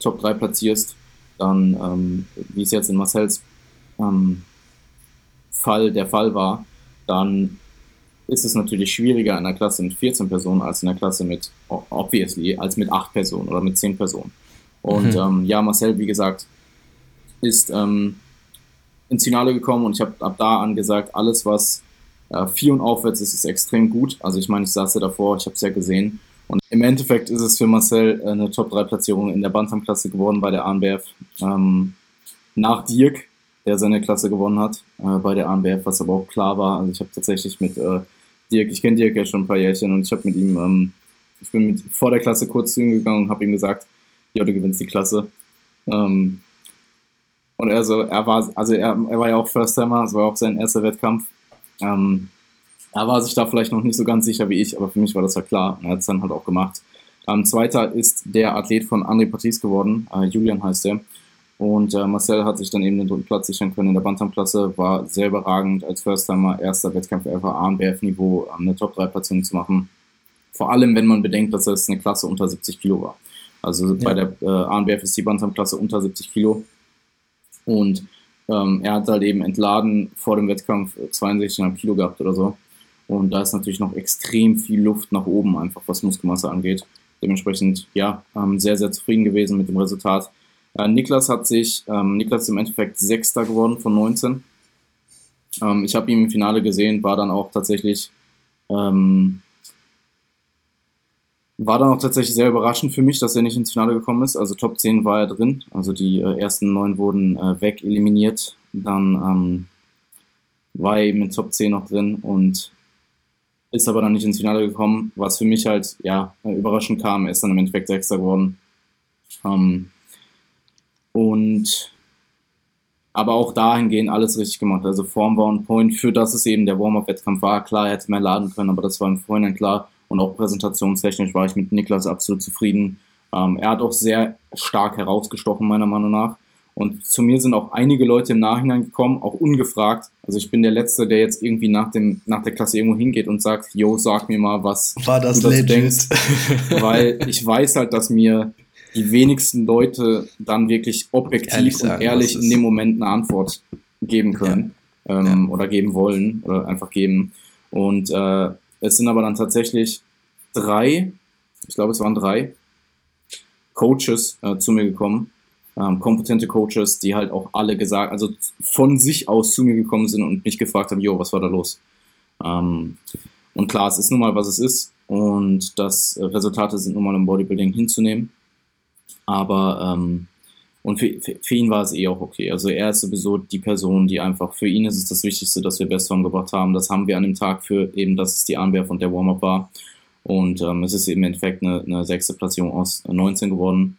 Top 3 platzierst, dann, ähm, wie es jetzt in Marcells ähm, Fall der Fall war, dann ist es natürlich schwieriger in einer Klasse mit 14 Personen als in einer Klasse mit, obviously, als mit 8 Personen oder mit 10 Personen. Und mhm. ähm, ja, Marcel, wie gesagt, ist ähm, ins Finale gekommen und ich habe ab da an gesagt, alles, was äh, vier und aufwärts ist es extrem gut. Also ich meine, ich saß ja davor, ich habe es ja gesehen. Und im Endeffekt ist es für Marcel äh, eine Top-3-Platzierung in der Bantam-Klasse geworden bei der ANBF. Ähm, nach Dirk, der seine Klasse gewonnen hat äh, bei der ANBF, was aber auch klar war. Also ich habe tatsächlich mit äh, Dirk, ich kenne Dirk ja schon ein paar Jährchen und ich habe mit ihm, ähm, ich bin mit, vor der Klasse kurz zu ihm gegangen und habe ihm gesagt, ja, du gewinnst die Klasse. Ähm, und er so, er war, also er, er war ja auch First Timer, es war auch sein erster Wettkampf ähm, er war sich da vielleicht noch nicht so ganz sicher wie ich, aber für mich war das ja klar. Er hat es dann halt auch gemacht. Ähm, zweiter ist der Athlet von André Patis geworden, äh, Julian heißt er. Und äh, Marcel hat sich dann eben den dritten Platz sichern können in der Bantamklasse, war sehr überragend als First-Timer, erster Wettkampf ever, ANBF-Niveau, ähm, eine Top-3-Platzierung zu machen. Vor allem, wenn man bedenkt, dass es eine Klasse unter 70 Kilo war. Also ja. bei der äh, ANBF ist die Bantamklasse unter 70 Kilo. Und ähm, er hat halt eben entladen vor dem Wettkampf 62,5 Kilo gehabt oder so. Und da ist natürlich noch extrem viel Luft nach oben, einfach was Muskelmasse angeht. Dementsprechend, ja, ähm, sehr, sehr zufrieden gewesen mit dem Resultat. Äh, Niklas hat sich, ähm, Niklas ist im Endeffekt Sechster geworden von 19. Ähm, ich habe ihn im Finale gesehen, war dann auch tatsächlich ähm, war dann auch tatsächlich sehr überraschend für mich, dass er nicht ins Finale gekommen ist. Also Top 10 war er drin. Also die äh, ersten neun wurden äh, weg eliminiert. Dann ähm, war er eben in Top 10 noch drin und ist aber dann nicht ins Finale gekommen, was für mich halt ja überraschend kam. Er ist dann im Endeffekt Sechster geworden. Ähm, und aber auch dahingehend alles richtig gemacht. Also Form war on point, für das es eben der Warm-Up-Wettkampf war. Klar, er hätte mehr laden können, aber das war im Vorhinein klar. Und auch präsentationstechnisch war ich mit Niklas absolut zufrieden. Ähm, er hat auch sehr stark herausgestochen, meiner Meinung nach. Und zu mir sind auch einige Leute im Nachhinein gekommen, auch ungefragt. Also ich bin der Letzte, der jetzt irgendwie nach, dem, nach der Klasse irgendwo hingeht und sagt, yo, sag mir mal, was War das du legit? denkst. Weil ich weiß halt, dass mir die wenigsten Leute dann wirklich objektiv ehrlich sagen, und ehrlich in dem Moment eine Antwort geben können ja. Ähm, ja. oder geben wollen oder einfach geben. Und äh, es sind aber dann tatsächlich drei, ich glaube es waren drei, Coaches äh, zu mir gekommen, ähm, kompetente Coaches, die halt auch alle gesagt, also von sich aus zu mir gekommen sind und mich gefragt haben, jo, was war da los? Ähm, und klar, es ist nun mal, was es ist und das Resultate sind nun mal im Bodybuilding hinzunehmen. Aber ähm, Und für, für, für, ihn war es eh auch okay. Also er ist sowieso die Person, die einfach, für ihn ist es das Wichtigste, dass wir Bestform gebracht haben. Das haben wir an dem Tag für eben, dass es die Armwerf und der Warm-Up war. Und ähm, es ist im Endeffekt eine, eine sechste Platzierung aus 19 geworden,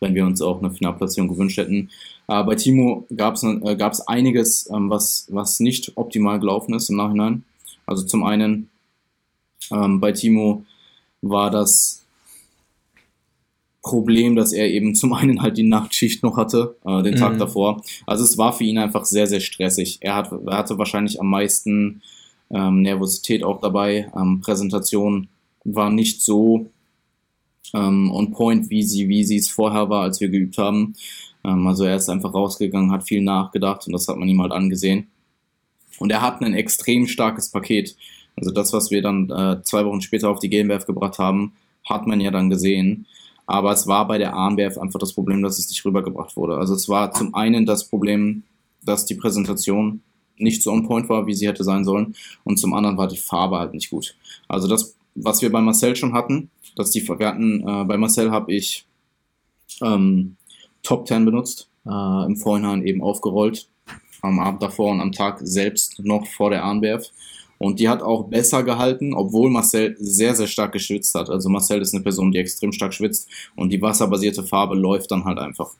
wenn wir uns auch eine Finalplatzierung gewünscht hätten. Äh, bei Timo gab es äh, gab's einiges, ähm, was, was nicht optimal gelaufen ist im Nachhinein. Also zum einen ähm, bei Timo war das Problem, dass er eben zum einen halt die Nachtschicht noch hatte, äh, den Tag mhm. davor. Also es war für ihn einfach sehr, sehr stressig. Er, hat, er hatte wahrscheinlich am meisten ähm, Nervosität auch dabei. Ähm, Präsentation war nicht so ähm, on point, wie sie, wie sie es vorher war, als wir geübt haben. Ähm, also er ist einfach rausgegangen, hat viel nachgedacht und das hat man ihm halt angesehen. Und er hat ein extrem starkes Paket. Also das, was wir dann äh, zwei Wochen später auf die GmbF gebracht haben, hat man ja dann gesehen. Aber es war bei der AMBF einfach das Problem, dass es nicht rübergebracht wurde. Also es war zum einen das Problem, dass die Präsentation nicht so on point war, wie sie hätte sein sollen. Und zum anderen war die Farbe halt nicht gut. Also das, was wir bei Marcel schon hatten, dass die wir hatten, äh, bei Marcel habe ich ähm, Top 10 benutzt, äh, im Vorhinein eben aufgerollt, am Abend davor und am Tag selbst noch vor der ANBF. Und die hat auch besser gehalten, obwohl Marcel sehr, sehr stark geschwitzt hat. Also Marcel ist eine Person, die extrem stark schwitzt und die wasserbasierte Farbe läuft dann halt einfach.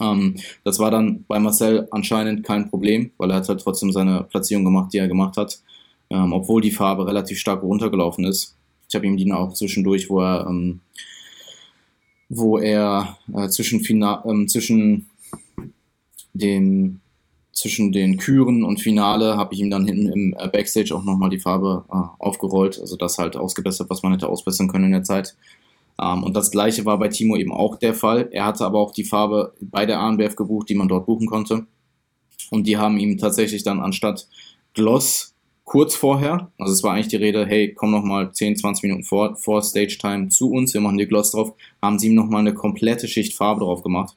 Ähm, das war dann bei Marcel anscheinend kein Problem, weil er hat halt trotzdem seine Platzierung gemacht, die er gemacht hat, ähm, obwohl die Farbe relativ stark runtergelaufen ist. Ich habe ihm die auch zwischendurch, wo er, ähm, wo er äh, zwischen, Fina ähm, zwischen dem zwischen den Küren und Finale habe ich ihm dann hinten im äh, Backstage auch nochmal die Farbe äh, aufgerollt, also das halt ausgebessert, was man hätte ausbessern können in der Zeit. Ähm, und das gleiche war bei Timo eben auch der Fall. Er hatte aber auch die Farbe bei der ANBF gebucht, die man dort buchen konnte. Und die haben ihm tatsächlich dann anstatt Gloss kurz vorher, also es war eigentlich die Rede, hey, komm noch mal 10, 20 Minuten vor, vor Stage Time zu uns, wir machen dir Gloss drauf, haben sie ihm noch mal eine komplette Schicht Farbe drauf gemacht.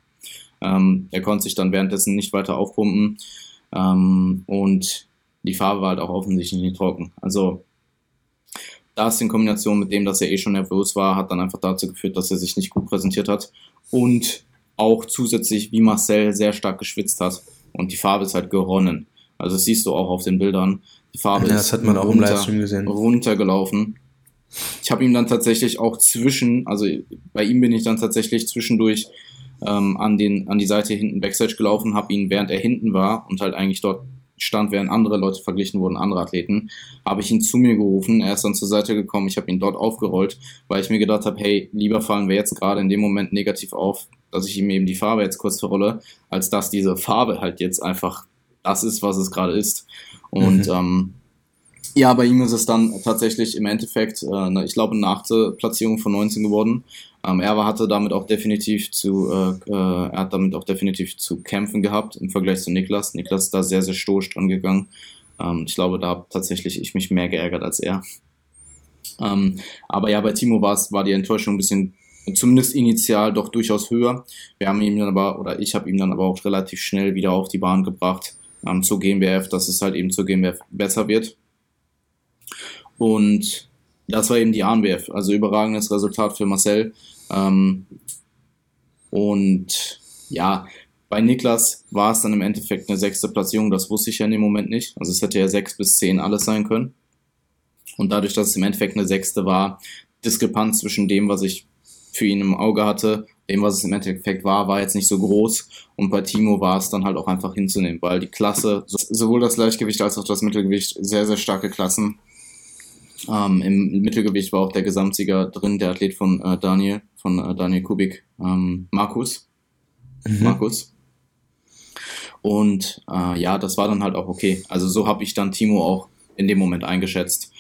Ähm, er konnte sich dann währenddessen nicht weiter aufpumpen ähm, und die Farbe war halt auch offensichtlich nicht trocken. Also das in Kombination mit dem, dass er eh schon nervös war, hat dann einfach dazu geführt, dass er sich nicht gut präsentiert hat und auch zusätzlich wie Marcel sehr stark geschwitzt hat und die Farbe ist halt geronnen. Also das siehst du auch auf den Bildern. Die Farbe ja, ist runter, runtergelaufen. Ich habe ihm dann tatsächlich auch zwischen, also bei ihm bin ich dann tatsächlich zwischendurch ähm, an, den, an die Seite hinten Backstage gelaufen, habe ihn, während er hinten war und halt eigentlich dort stand, während andere Leute verglichen wurden, andere Athleten, habe ich ihn zu mir gerufen. Er ist dann zur Seite gekommen, ich habe ihn dort aufgerollt, weil ich mir gedacht habe, hey, lieber fallen wir jetzt gerade in dem Moment negativ auf, dass ich ihm eben die Farbe jetzt kurz verrolle, als dass diese Farbe halt jetzt einfach das ist, was es gerade ist. Und mhm. ähm, ja, bei ihm ist es dann tatsächlich im Endeffekt, äh, ich glaube, eine achte Platzierung von 19 geworden. Ähm, er hatte damit auch definitiv zu, äh, äh, er hat damit auch definitiv zu kämpfen gehabt im Vergleich zu Niklas. Niklas ist da sehr, sehr stoisch dran gegangen. Ähm, ich glaube, da habe tatsächlich ich mich mehr geärgert als er. Ähm, aber ja, bei Timo war die Enttäuschung ein bisschen, zumindest initial doch durchaus höher. Wir haben ihm dann aber, oder ich habe ihm dann aber auch relativ schnell wieder auf die Bahn gebracht ähm, zur GmbF, dass es halt eben zur GmbF besser wird. Und das war eben die ANWF, also überragendes Resultat für Marcel. Ähm, und ja, bei Niklas war es dann im Endeffekt eine sechste Platzierung, das wusste ich ja in dem Moment nicht. Also es hätte ja sechs bis zehn alles sein können. Und dadurch, dass es im Endeffekt eine sechste war, Diskrepanz zwischen dem, was ich für ihn im Auge hatte, dem, was es im Endeffekt war, war jetzt nicht so groß. Und bei Timo war es dann halt auch einfach hinzunehmen, weil die Klasse, sowohl das Gleichgewicht als auch das Mittelgewicht, sehr, sehr starke Klassen. Ähm, Im Mittelgewicht war auch der Gesamtsieger drin, der Athlet von äh, Daniel, von äh, Daniel Kubik, ähm, Markus. Mhm. Markus. Und äh, ja, das war dann halt auch okay. Also so habe ich dann Timo auch in dem Moment eingeschätzt.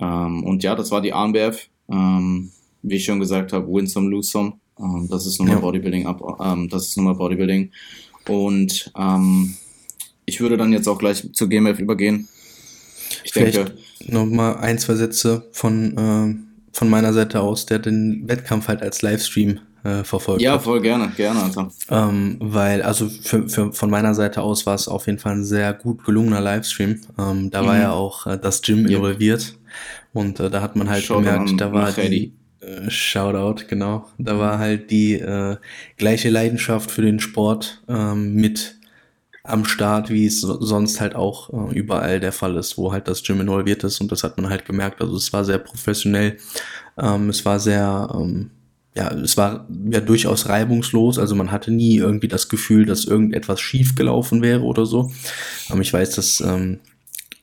Ähm, und ja, das war die ANBF. Ähm, wie ich schon gesagt habe, win some, lose some. Ähm, das ist nochmal ja. Bodybuilding ab, ähm, das ist nochmal Bodybuilding. Und ich würde dann jetzt auch gleich zur GMF übergehen. Ich Vielleicht denke. Nochmal ein, zwei Sätze von, äh, von meiner Seite aus, der den Wettkampf halt als Livestream äh, verfolgt Ja, voll gerne, gerne. Also. Ähm, weil, also für, für, von meiner Seite aus war es auf jeden Fall ein sehr gut gelungener Livestream. Ähm, da mhm. war ja auch äh, das Gym ja. involviert und äh, da hat man halt Schau gemerkt, da war die, Äh, Shoutout, genau. Da war halt die äh, gleiche Leidenschaft für den Sport ähm, mit am Start, wie es sonst halt auch äh, überall der Fall ist, wo halt das Gym involviert ist und das hat man halt gemerkt. Also es war sehr professionell, ähm, es war sehr, ähm, ja, es war ja durchaus reibungslos. Also man hatte nie irgendwie das Gefühl, dass irgendetwas schief gelaufen wäre oder so. Ähm, ich weiß, dass ähm,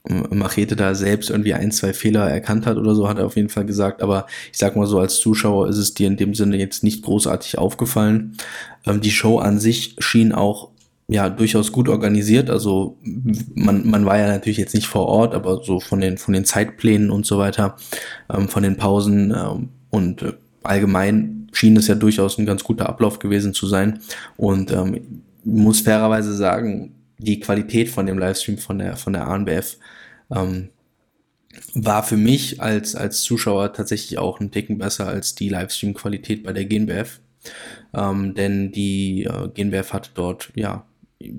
Machete da selbst irgendwie ein, zwei Fehler erkannt hat oder so, hat er auf jeden Fall gesagt. Aber ich sag mal so, als Zuschauer ist es dir in dem Sinne jetzt nicht großartig aufgefallen. Ähm, die Show an sich schien auch ja durchaus gut organisiert. Also man, man war ja natürlich jetzt nicht vor Ort, aber so von den von den Zeitplänen und so weiter, ähm, von den Pausen ähm, und äh, allgemein schien es ja durchaus ein ganz guter Ablauf gewesen zu sein. Und ähm, muss fairerweise sagen, die Qualität von dem Livestream von der von der ANBF ähm, war für mich als als Zuschauer tatsächlich auch ein Ticken besser als die Livestream-Qualität bei der GNBF. Ähm, denn die äh, GNBF hatte dort ja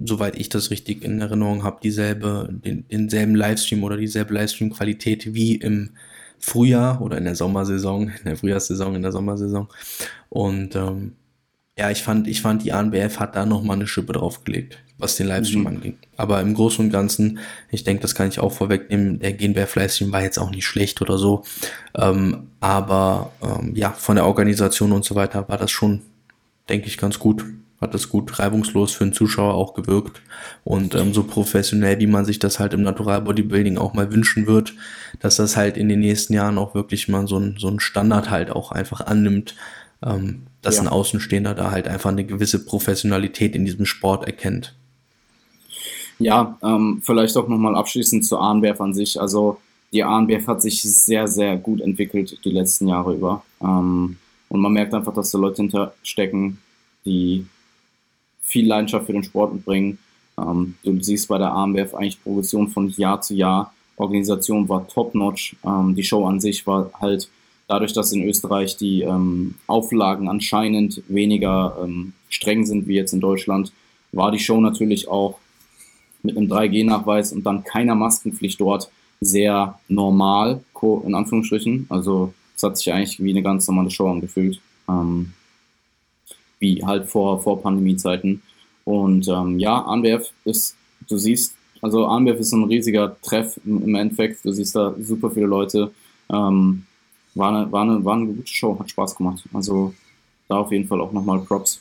soweit ich das richtig in Erinnerung habe, dieselbe, den, denselben Livestream oder dieselbe Livestream-Qualität wie im Frühjahr oder in der Sommersaison, in der Frühjahrssaison, in der Sommersaison. Und ähm, ja, ich fand, ich fand, die ANBF hat da nochmal eine Schippe draufgelegt, was den Livestream mhm. anging. Aber im Großen und Ganzen, ich denke, das kann ich auch vorwegnehmen, der GNBF Livestream war jetzt auch nicht schlecht oder so. Ähm, aber ähm, ja, von der Organisation und so weiter war das schon, denke ich, ganz gut hat das gut reibungslos für den Zuschauer auch gewirkt und ähm, so professionell, wie man sich das halt im Natural Bodybuilding auch mal wünschen wird, dass das halt in den nächsten Jahren auch wirklich mal so ein, so ein Standard halt auch einfach annimmt, ähm, dass ja. ein Außenstehender da halt einfach eine gewisse Professionalität in diesem Sport erkennt. Ja, ähm, vielleicht auch nochmal abschließend zur ANBF an sich. Also die ANBF hat sich sehr, sehr gut entwickelt die letzten Jahre über. Ähm, und man merkt einfach, dass da Leute hinterstecken, die viel Leidenschaft für den Sport mitbringen. Ähm, du siehst bei der AMBF eigentlich Progression von Jahr zu Jahr. Organisation war top-notch. Ähm, die Show an sich war halt dadurch, dass in Österreich die ähm, Auflagen anscheinend weniger ähm, streng sind wie jetzt in Deutschland, war die Show natürlich auch mit einem 3G-Nachweis und dann keiner Maskenpflicht dort sehr normal, in Anführungsstrichen. Also es hat sich eigentlich wie eine ganz normale Show angefühlt. Ähm, wie halt vor, vor Pandemiezeiten. Und ähm, ja, ANBF ist, du siehst, also ANBF ist ein riesiger Treff im, im Endeffekt. Du siehst da super viele Leute. Ähm, war, eine, war, eine, war eine gute Show, hat Spaß gemacht. Also da auf jeden Fall auch nochmal Props.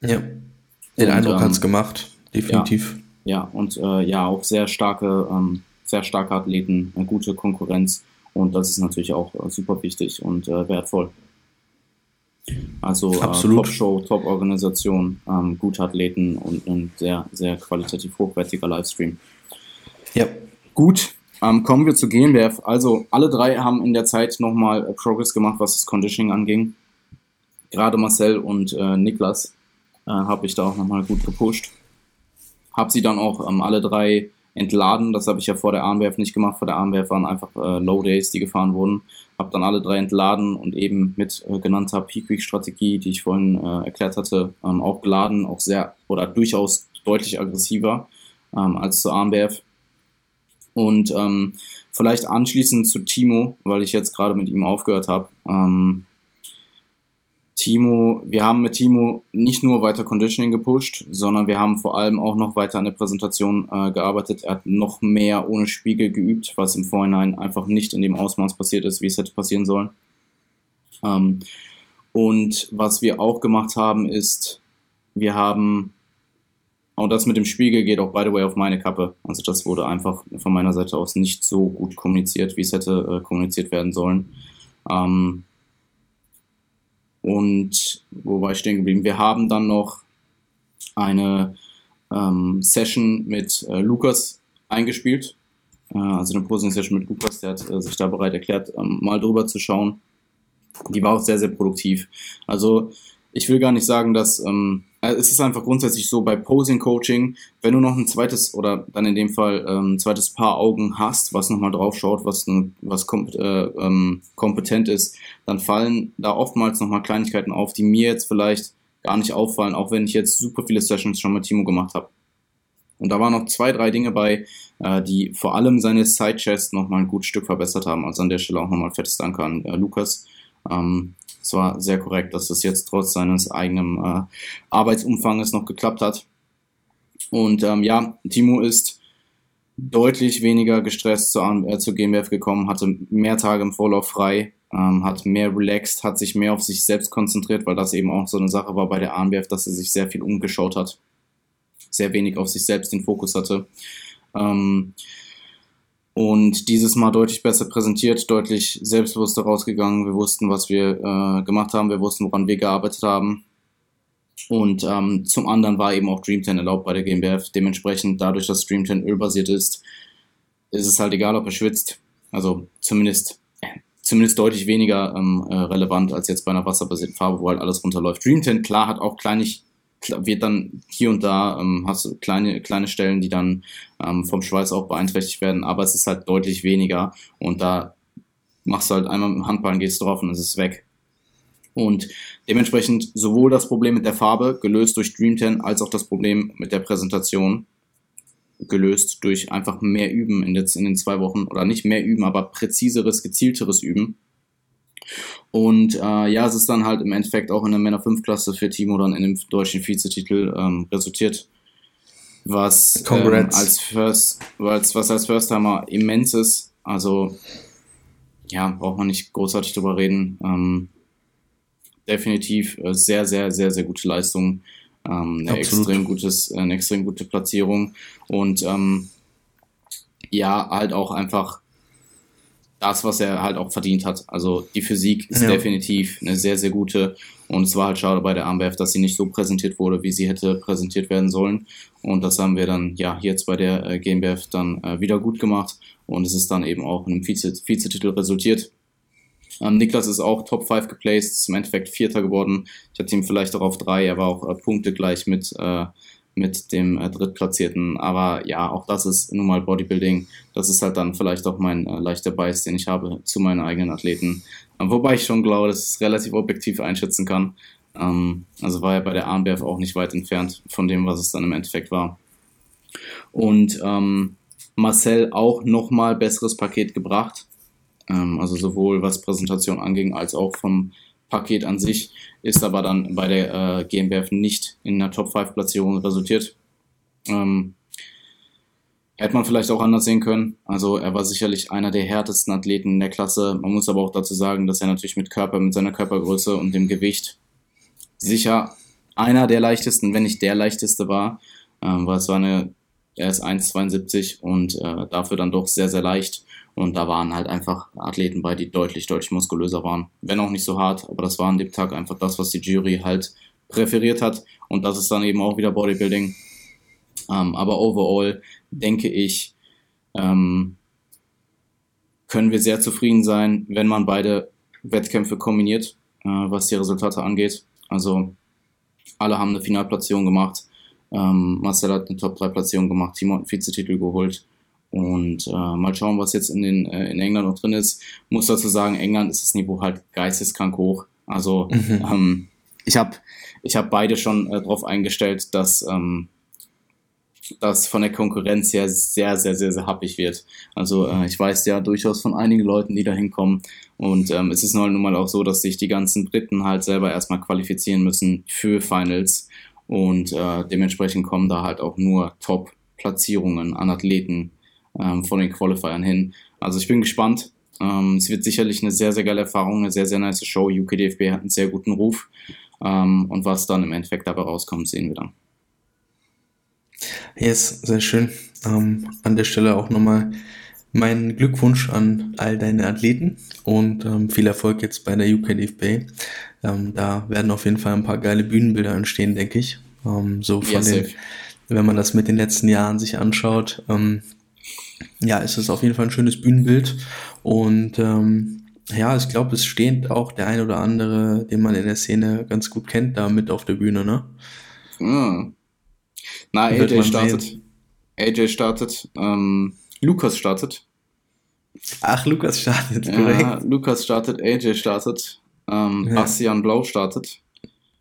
Ja, den und, Eindruck ähm, hat es gemacht, definitiv. Ja, ja und äh, ja, auch sehr starke, ähm, sehr starke Athleten, eine gute Konkurrenz. Und das ist natürlich auch äh, super wichtig und äh, wertvoll. Also äh, Top-Show, Top-Organisation, ähm, gute Athleten und ein sehr, sehr qualitativ hochwertiger Livestream. Ja. Gut, ähm, kommen wir zu GmbF. Also alle drei haben in der Zeit nochmal äh, Progress gemacht, was das Conditioning anging. Gerade Marcel und äh, Niklas äh, habe ich da auch nochmal gut gepusht. Habe sie dann auch ähm, alle drei entladen. Das habe ich ja vor der Armwerf nicht gemacht. Vor der Armwerf waren einfach äh, Low Days, die gefahren wurden. Habe dann alle drei entladen und eben mit äh, genannter Peak Week Strategie, die ich vorhin äh, erklärt hatte, ähm, auch geladen, auch sehr oder durchaus deutlich aggressiver ähm, als zur Armwerf. Und ähm, vielleicht anschließend zu Timo, weil ich jetzt gerade mit ihm aufgehört habe. Ähm, Timo, wir haben mit Timo nicht nur weiter Conditioning gepusht, sondern wir haben vor allem auch noch weiter an der Präsentation äh, gearbeitet. Er hat noch mehr ohne Spiegel geübt, was im Vorhinein einfach nicht in dem Ausmaß passiert ist, wie es hätte passieren sollen. Ähm, und was wir auch gemacht haben, ist, wir haben, und das mit dem Spiegel geht auch by the way auf meine Kappe. Also das wurde einfach von meiner Seite aus nicht so gut kommuniziert, wie es hätte äh, kommuniziert werden sollen. Ähm, und wo war ich stehen geblieben? Wir haben dann noch eine ähm, Session mit äh, Lukas eingespielt. Äh, also eine Posing-Session mit Lukas, der hat äh, sich da bereit erklärt, ähm, mal drüber zu schauen. Die war auch sehr, sehr produktiv. Also ich will gar nicht sagen, dass ähm, äh, es ist einfach grundsätzlich so bei Posing Coaching, wenn du noch ein zweites oder dann in dem Fall ähm, zweites Paar Augen hast, was nochmal drauf schaut, was, was kom äh, ähm, kompetent ist, dann fallen da oftmals nochmal Kleinigkeiten auf, die mir jetzt vielleicht gar nicht auffallen, auch wenn ich jetzt super viele Sessions schon mit Timo gemacht habe. Und da waren noch zwei, drei Dinge bei, äh, die vor allem seine Side-Chest nochmal ein gutes Stück verbessert haben. Also an der Stelle auch nochmal fettes Dank an äh, Lukas Ähm, war sehr korrekt, dass es jetzt trotz seines eigenen äh, Arbeitsumfanges noch geklappt hat. Und ähm, ja, Timo ist deutlich weniger gestresst zu, äh, zu GmbF gekommen, hatte mehr Tage im Vorlauf frei, ähm, hat mehr relaxed, hat sich mehr auf sich selbst konzentriert, weil das eben auch so eine Sache war bei der ANBF, dass er sich sehr viel umgeschaut hat, sehr wenig auf sich selbst den Fokus hatte. Ähm, und dieses Mal deutlich besser präsentiert, deutlich selbstbewusster rausgegangen. Wir wussten, was wir äh, gemacht haben, wir wussten, woran wir gearbeitet haben. Und ähm, zum anderen war eben auch Dream 10 erlaubt bei der GmbF. Dementsprechend, dadurch, dass Dream 10 ölbasiert ist, ist es halt egal, ob er schwitzt. Also zumindest, zumindest deutlich weniger ähm, äh, relevant als jetzt bei einer wasserbasierten Farbe, wo halt alles runterläuft. Dream 10, klar, hat auch kleinig, wird dann hier und da, ähm, hast du kleine, kleine Stellen, die dann ähm, vom Schweiß auch beeinträchtigt werden, aber es ist halt deutlich weniger und da machst du halt einmal mit dem Handballen, gehst drauf und es ist weg. Und dementsprechend sowohl das Problem mit der Farbe gelöst durch Dream 10 als auch das Problem mit der Präsentation gelöst durch einfach mehr Üben in, jetzt in den zwei Wochen oder nicht mehr Üben, aber präziseres, gezielteres Üben. Und äh, ja, es ist dann halt im Endeffekt auch in der Männer 5 Klasse für Timo dann in dem deutschen Vizetitel ähm, resultiert. Was ähm, als First, was, was als First-Timer immens ist. Also ja, braucht man nicht großartig drüber reden. Ähm, definitiv äh, sehr, sehr, sehr, sehr gute Leistung. Ähm, eine, extrem gutes, eine extrem gute Platzierung. Und ähm, ja, halt auch einfach das, was er halt auch verdient hat. Also die Physik ist ja. definitiv eine sehr, sehr gute. Und es war halt schade bei der AMBF, dass sie nicht so präsentiert wurde, wie sie hätte präsentiert werden sollen. Und das haben wir dann ja jetzt bei der äh, GmbF dann äh, wieder gut gemacht. Und es ist dann eben auch in einem Vize Vizetitel resultiert. Ähm, Niklas ist auch Top 5 geplaced, ist im Endeffekt Vierter geworden. Ich hatte ihm vielleicht auch auf drei, er war auch äh, Punkte gleich mit äh, mit dem äh, Drittplatzierten. Aber ja, auch das ist nun mal Bodybuilding. Das ist halt dann vielleicht auch mein äh, leichter Bias, den ich habe zu meinen eigenen Athleten. Ähm, wobei ich schon glaube, dass ich es relativ objektiv einschätzen kann. Ähm, also war er bei der ANBF auch nicht weit entfernt von dem, was es dann im Endeffekt war. Und ähm, Marcel auch nochmal besseres Paket gebracht. Ähm, also sowohl was Präsentation anging, als auch vom Paket an sich ist aber dann bei der äh, GmbF nicht in der Top 5 Platzierung resultiert. Ähm, hätte man vielleicht auch anders sehen können. Also er war sicherlich einer der härtesten Athleten in der Klasse. Man muss aber auch dazu sagen, dass er natürlich mit Körper, mit seiner Körpergröße und dem Gewicht sicher einer der leichtesten, wenn nicht der leichteste war. Ähm, weil es war eine, er ist 1,72 und äh, dafür dann doch sehr, sehr leicht. Und da waren halt einfach Athleten bei, die deutlich, deutlich muskulöser waren. Wenn auch nicht so hart, aber das war an dem Tag einfach das, was die Jury halt präferiert hat. Und das ist dann eben auch wieder Bodybuilding. Ähm, aber overall denke ich, ähm, können wir sehr zufrieden sein, wenn man beide Wettkämpfe kombiniert, äh, was die Resultate angeht. Also alle haben eine Finalplatzierung gemacht. Ähm, Marcel hat eine Top-3-Platzierung gemacht, Timo hat einen Vizetitel geholt. Und äh, mal schauen, was jetzt in, den, äh, in England noch drin ist. Muss dazu sagen, England ist das Niveau halt geisteskrank hoch. Also mhm. ähm, ich habe ich hab beide schon äh, darauf eingestellt, dass ähm, das von der Konkurrenz her sehr, sehr, sehr, sehr happig wird. Also äh, ich weiß ja durchaus von einigen Leuten, die da hinkommen. Und ähm, es ist nun mal auch so, dass sich die ganzen Briten halt selber erstmal qualifizieren müssen für Finals. Und äh, dementsprechend kommen da halt auch nur Top-Platzierungen an Athleten ähm, von den Qualifiern hin. Also ich bin gespannt. Ähm, es wird sicherlich eine sehr, sehr geile Erfahrung, eine sehr, sehr nice Show. UKDFB hat einen sehr guten Ruf. Ähm, und was dann im Endeffekt dabei rauskommt, sehen wir dann. Yes, sehr schön. Ähm, an der Stelle auch nochmal meinen Glückwunsch an all deine Athleten und ähm, viel Erfolg jetzt bei der UKDFB. Ähm, da werden auf jeden Fall ein paar geile Bühnenbilder entstehen, denke ich. Ähm, so von yes, den, wenn man das mit den letzten Jahren sich anschaut, ähm, ja, es ist auf jeden Fall ein schönes Bühnenbild und ähm, ja, ich glaube, es steht auch der ein oder andere, den man in der Szene ganz gut kennt, da mit auf der Bühne, ne? Hm. Na, AJ startet. Sehen. AJ startet. Ähm, Lukas startet. Ach, Lukas startet, korrekt. Ja, Lukas startet, AJ startet. Ähm, ja. Bastian Blau startet.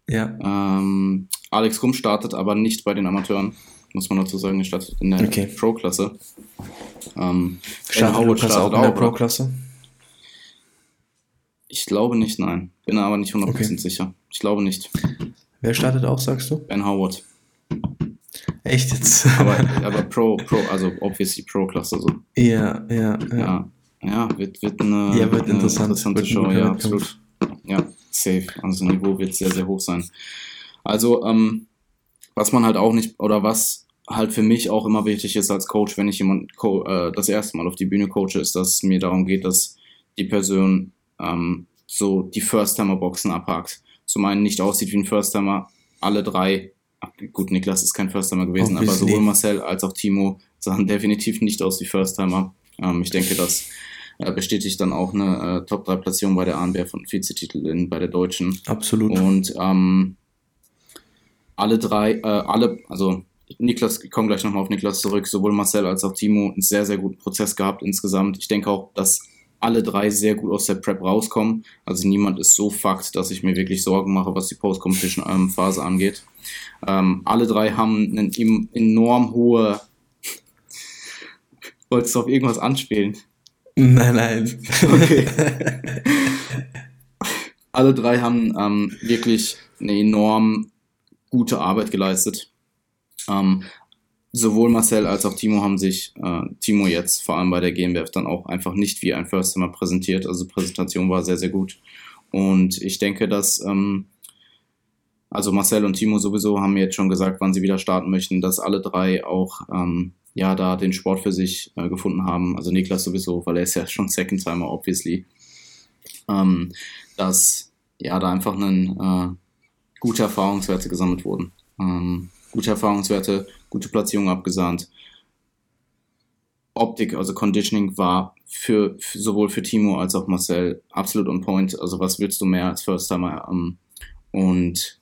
Ja. Ähm, Alex Rum startet, aber nicht bei den Amateuren muss man dazu sagen, startet in der okay. Pro-Klasse. Ähm, startet Howard startet auch in der Pro-Klasse? Ich glaube nicht, nein. Bin aber nicht 100% okay. sicher. Ich glaube nicht. Wer startet auch, sagst du? Ben Howard. Echt jetzt? aber, aber Pro, Pro, also obviously Pro-Klasse so. Ja, ja, ja. Ja, ja wird, wird eine, ja, wird eine interessant. interessante wird Show, ja, absolut. Ja, safe. Also Niveau wird sehr, sehr hoch sein. Also, ähm, was man halt auch nicht, oder was halt für mich auch immer wichtig ist als Coach, wenn ich jemand äh, das erste Mal auf die Bühne coache, ist, dass es mir darum geht, dass die Person ähm, so die First-Timer-Boxen abhakt. Zum einen nicht aussieht wie ein First-Timer, alle drei, gut, Niklas ist kein First-Timer gewesen, Obviously. aber sowohl Marcel als auch Timo sahen definitiv nicht aus wie First-Timer. Ähm, ich denke, das äh, bestätigt dann auch eine äh, Top-3-Platzierung bei der ANBR von Vizetitelin bei der Deutschen. Absolut. Und ähm, alle drei, äh, alle, also Niklas, ich komme gleich nochmal auf Niklas zurück, sowohl Marcel als auch Timo einen sehr, sehr guten Prozess gehabt insgesamt. Ich denke auch, dass alle drei sehr gut aus der Prep rauskommen. Also niemand ist so fucked, dass ich mir wirklich Sorgen mache, was die Post-Competition-Phase angeht. Ähm, alle drei haben eine enorm hohe. Wolltest du auf irgendwas anspielen? Nein, nein. Okay. alle drei haben ähm, wirklich eine enorm gute Arbeit geleistet. Ähm, sowohl Marcel als auch Timo haben sich, äh, Timo jetzt vor allem bei der GmbF dann auch einfach nicht wie ein First Timer präsentiert. Also die Präsentation war sehr, sehr gut. Und ich denke, dass, ähm, also Marcel und Timo sowieso haben jetzt schon gesagt, wann sie wieder starten möchten, dass alle drei auch, ähm, ja, da den Sport für sich äh, gefunden haben. Also Niklas sowieso, weil er ist ja schon Second Timer, obviously. Ähm, dass, ja, da einfach ein, äh, gute Erfahrungswerte gesammelt wurden. Ähm, gute Erfahrungswerte, gute Platzierung abgesahnt. Optik, also Conditioning war für, für, sowohl für Timo als auch Marcel absolut on point. Also was willst du mehr als First Timer? Ähm, und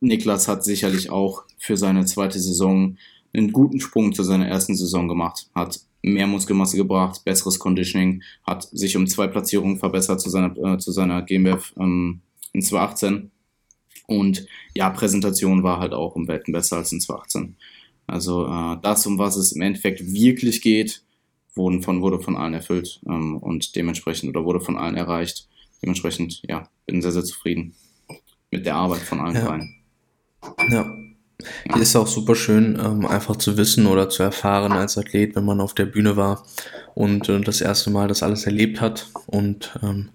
Niklas hat sicherlich auch für seine zweite Saison einen guten Sprung zu seiner ersten Saison gemacht, hat mehr Muskelmasse gebracht, besseres Conditioning, hat sich um zwei Platzierungen verbessert zu seiner, äh, zu seiner GmbF ähm, in 2018 und ja, Präsentation war halt auch um Welten besser als in 2018. Also äh, das, um was es im Endeffekt wirklich geht, wurden von, wurde von allen erfüllt ähm, und dementsprechend oder wurde von allen erreicht. Dementsprechend, ja, bin sehr, sehr zufrieden mit der Arbeit von allen ja. dreien. Ja. ja. Ist auch super schön, ähm, einfach zu wissen oder zu erfahren als Athlet, wenn man auf der Bühne war und äh, das erste Mal das alles erlebt hat und ähm,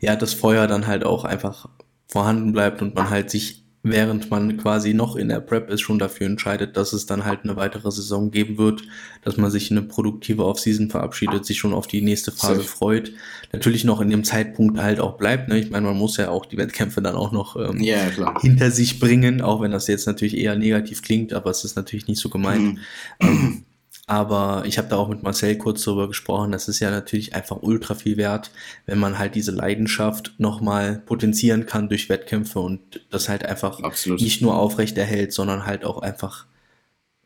ja, das Feuer dann halt auch einfach vorhanden bleibt und man halt sich, während man quasi noch in der Prep ist, schon dafür entscheidet, dass es dann halt eine weitere Saison geben wird, dass man sich in eine produktive Offseason verabschiedet, sich schon auf die nächste Phase Safe. freut. Natürlich noch in dem Zeitpunkt halt auch bleibt. Ne? Ich meine, man muss ja auch die Wettkämpfe dann auch noch ähm, yeah, hinter sich bringen, auch wenn das jetzt natürlich eher negativ klingt, aber es ist natürlich nicht so gemeint. Mhm. Ähm, aber ich habe da auch mit Marcel kurz darüber gesprochen. Das ist ja natürlich einfach ultra viel wert, wenn man halt diese Leidenschaft nochmal potenzieren kann durch Wettkämpfe und das halt einfach Absolut. nicht nur aufrecht erhält, sondern halt auch einfach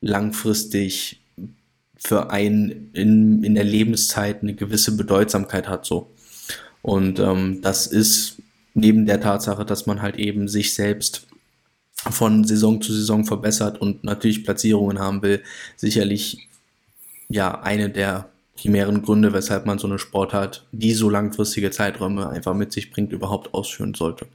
langfristig für einen in, in der Lebenszeit eine gewisse Bedeutsamkeit hat so. Und ähm, das ist neben der Tatsache, dass man halt eben sich selbst von Saison zu Saison verbessert und natürlich Platzierungen haben will, sicherlich ja eine der primären Gründe, weshalb man so eine Sportart, die so langfristige Zeiträume einfach mit sich bringt, überhaupt ausführen sollte.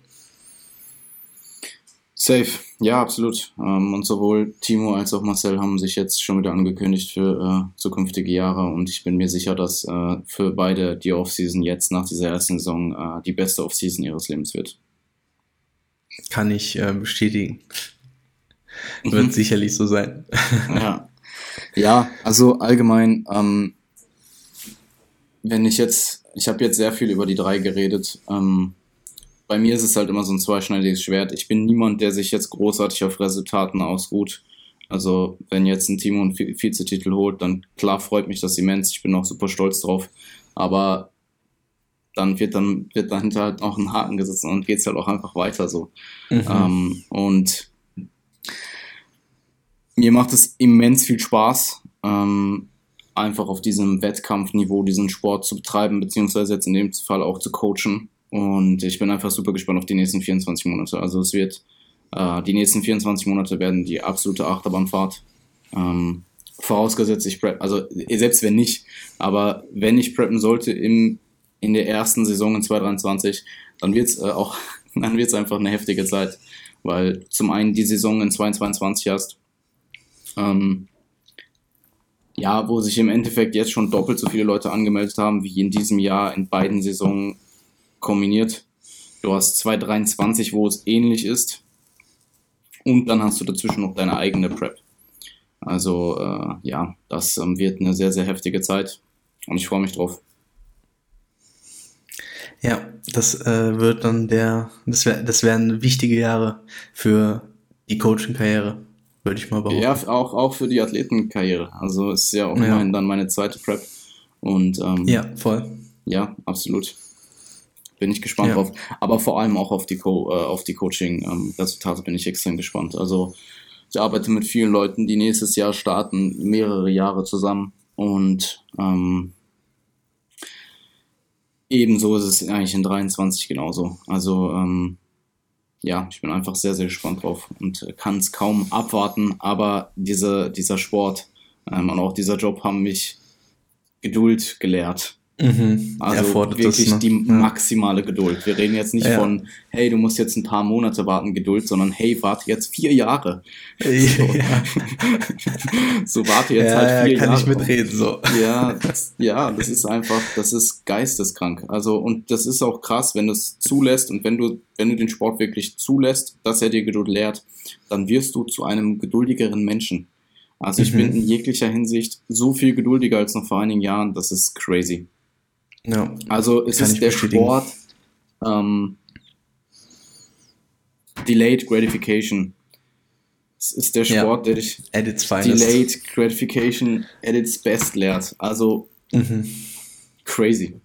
Safe, ja, absolut. Ähm, und sowohl Timo als auch Marcel haben sich jetzt schon wieder angekündigt für äh, zukünftige Jahre und ich bin mir sicher, dass äh, für beide die Offseason jetzt nach dieser ersten Saison äh, die beste Offseason ihres Lebens wird. Kann ich äh, bestätigen. Wird sicherlich so sein. ja. Ja, also allgemein, ähm, wenn ich jetzt, ich habe jetzt sehr viel über die drei geredet. Ähm, bei mir ist es halt immer so ein zweischneidiges Schwert. Ich bin niemand, der sich jetzt großartig auf Resultaten ausruht. Also wenn jetzt ein Timo einen Vizetitel holt, dann klar freut mich das immens. Ich bin auch super stolz drauf. Aber dann wird dann wird dahinter halt auch ein Haken gesetzt und geht's halt auch einfach weiter so. Mhm. Ähm, und mir macht es immens viel Spaß, ähm, einfach auf diesem Wettkampfniveau diesen Sport zu betreiben, beziehungsweise jetzt in dem Fall auch zu coachen. Und ich bin einfach super gespannt auf die nächsten 24 Monate. Also es wird, äh, die nächsten 24 Monate werden die absolute Achterbahnfahrt. Ähm, vorausgesetzt, ich prep, also selbst wenn nicht, aber wenn ich preppen sollte im, in der ersten Saison in 2023, dann wird es äh, auch, dann wird es einfach eine heftige Zeit, weil zum einen die Saison in 2022 hast, ähm, ja, wo sich im Endeffekt jetzt schon doppelt so viele Leute angemeldet haben, wie in diesem Jahr in beiden Saisonen kombiniert. Du hast 2023, wo es ähnlich ist. Und dann hast du dazwischen noch deine eigene Prep. Also äh, ja, das ähm, wird eine sehr, sehr heftige Zeit und ich freue mich drauf. Ja, das äh, wird dann der, das, wär, das wären wichtige Jahre für die Coaching-Karriere, würde ich mal behaupten. Ja, auch, auch für die Athletenkarriere. Also ist ja auch ja. immerhin dann meine zweite Prep. Und ähm, ja, voll. Ja, absolut. Bin ich gespannt ja. drauf. Aber vor allem auch auf die, Co äh, auf die Coaching-Resultate ähm, bin ich extrem gespannt. Also ich arbeite mit vielen Leuten, die nächstes Jahr starten, mehrere Jahre zusammen. Und ähm, ebenso ist es eigentlich in 23 genauso. Also ähm, ja, ich bin einfach sehr, sehr gespannt drauf und kann es kaum abwarten. Aber diese, dieser Sport ähm, und auch dieser Job haben mich Geduld gelehrt. Mhm. Also wirklich das, ne? die maximale Geduld. Wir reden jetzt nicht ja. von, hey, du musst jetzt ein paar Monate warten, Geduld, sondern hey, warte jetzt vier Jahre. So, ja. so warte jetzt ja, halt vier kann Jahre. Kann ich mitreden, so. Ja, das, ja, das ist einfach, das ist geisteskrank. Also, und das ist auch krass, wenn du es zulässt und wenn du, wenn du den Sport wirklich zulässt, dass er dir Geduld lehrt, dann wirst du zu einem geduldigeren Menschen. Also ich mhm. bin in jeglicher Hinsicht so viel geduldiger als noch vor einigen Jahren, das ist crazy. Ja, also es ist der Sport ähm, Delayed Gratification. Es ist der Sport, ja. der dich Delayed Gratification at its best lehrt. Also mhm. crazy.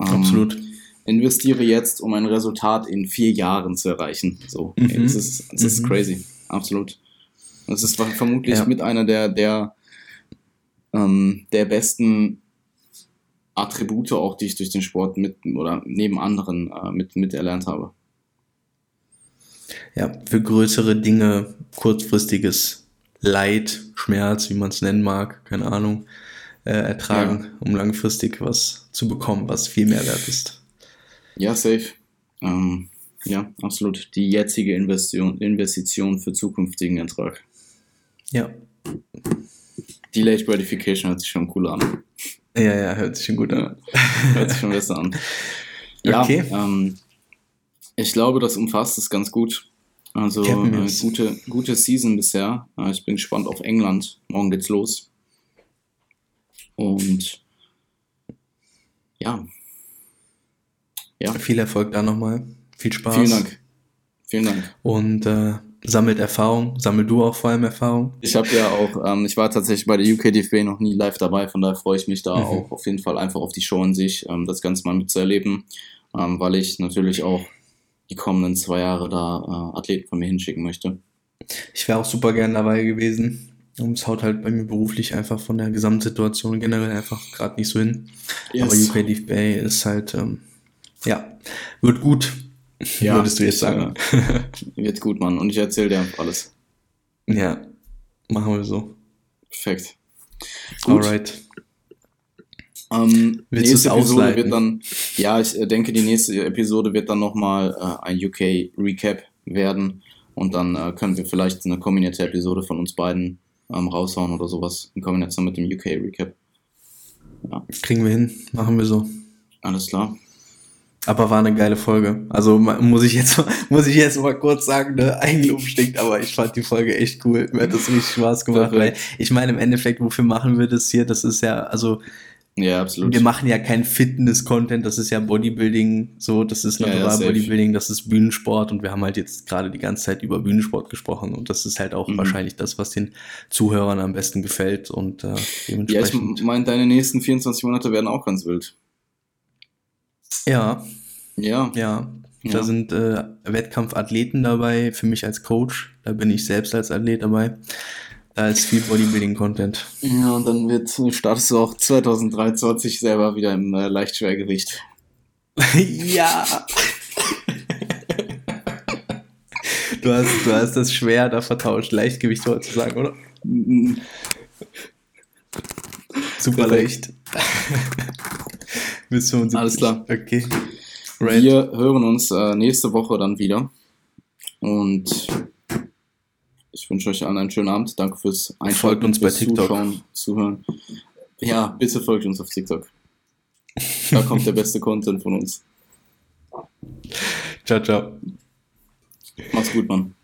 Ähm, Absolut. Investiere jetzt, um ein Resultat in vier Jahren zu erreichen. So, mhm. ey, das ist, das ist mhm. crazy. Absolut. Das ist vermutlich ja. mit einer der, der, ähm, der besten Attribute auch, die ich durch den Sport mit oder neben anderen äh, mit, miterlernt habe. Ja, für größere Dinge kurzfristiges Leid, Schmerz, wie man es nennen mag, keine Ahnung, äh, ertragen, ja. um langfristig was zu bekommen, was viel mehr wert ist. Ja, safe. Ähm, ja, absolut. Die jetzige Investition, Investition für zukünftigen Ertrag. Ja. Delayed Gratification hört sich schon cool an. Ja, ja, hört sich schon gut an. hört sich schon besser an. Ja, okay. ähm, ich glaube, das umfasst es ganz gut. Also äh, gute, gute Season bisher. Äh, ich bin gespannt auf England. Morgen geht's los. Und ja. ja. Viel Erfolg da nochmal. Viel Spaß. Vielen Dank. Vielen Dank. Und äh, sammelt Erfahrung. Sammel du auch vor allem Erfahrung? Ich habe ja auch, ähm, ich war tatsächlich bei der UKDFB noch nie live dabei, von daher freue ich mich da mhm. auch auf jeden Fall einfach auf die Show an sich, ähm, das Ganze mal mitzuerleben, ähm, weil ich natürlich auch die kommenden zwei Jahre da äh, Athleten von mir hinschicken möchte. Ich wäre auch super gern dabei gewesen. Und es haut halt bei mir beruflich einfach von der Gesamtsituation generell einfach gerade nicht so hin. Yes. Aber UKDFB ist halt, ähm, ja, wird gut. Ja, würdest du jetzt sagen. Wird gut, Mann. Und ich erzähle dir alles. Ja, machen wir so. Perfekt. Gut. Alright. Ähm, Willst nächste Episode wird dann, ja, ich äh, denke, die nächste Episode wird dann nochmal äh, ein UK-Recap werden. Und dann äh, können wir vielleicht eine kombinierte Episode von uns beiden ähm, raushauen oder sowas in Kombination mit dem UK-Recap. Ja. Kriegen wir hin, machen wir so. Alles klar. Aber war eine geile Folge. Also muss ich jetzt, muss ich jetzt mal kurz sagen, ne, Eigenlob stinkt, aber ich fand die Folge echt cool. Mir hat das richtig Spaß gemacht, weil ich meine, im Endeffekt, wofür machen wir das hier? Das ist ja, also, ja, absolut. Wir machen ja kein Fitness-Content, das ist ja Bodybuilding, so, das ist Natural ja, ja, Bodybuilding, das ist Bühnensport und wir haben halt jetzt gerade die ganze Zeit über Bühnensport gesprochen und das ist halt auch mhm. wahrscheinlich das, was den Zuhörern am besten gefällt und äh, dementsprechend. Ja, ich meine, deine nächsten 24 Monate werden auch ganz wild. Ja. Ja. Ja. Da ja. sind äh, Wettkampfathleten dabei, für mich als Coach. Da bin ich selbst als Athlet dabei. Da ist viel Bodybuilding-Content. Ja, und dann wird, startest du auch 2023 selber wieder im äh, Leichtschwergewicht. ja. du, hast, du hast das schwer da vertauscht, Leichtgewicht sozusagen, oder? Super leicht. Bis 75. Alles klar. Okay. Right. Wir hören uns äh, nächste Woche dann wieder. Und ich wünsche euch allen einen schönen Abend. Danke fürs Einschalten. Folgt uns bei TikTok. Zuschauen, Zuhören. Ja, bitte folgt uns auf TikTok. Da kommt der beste Content von uns. Ciao, ciao. Mach's gut, Mann.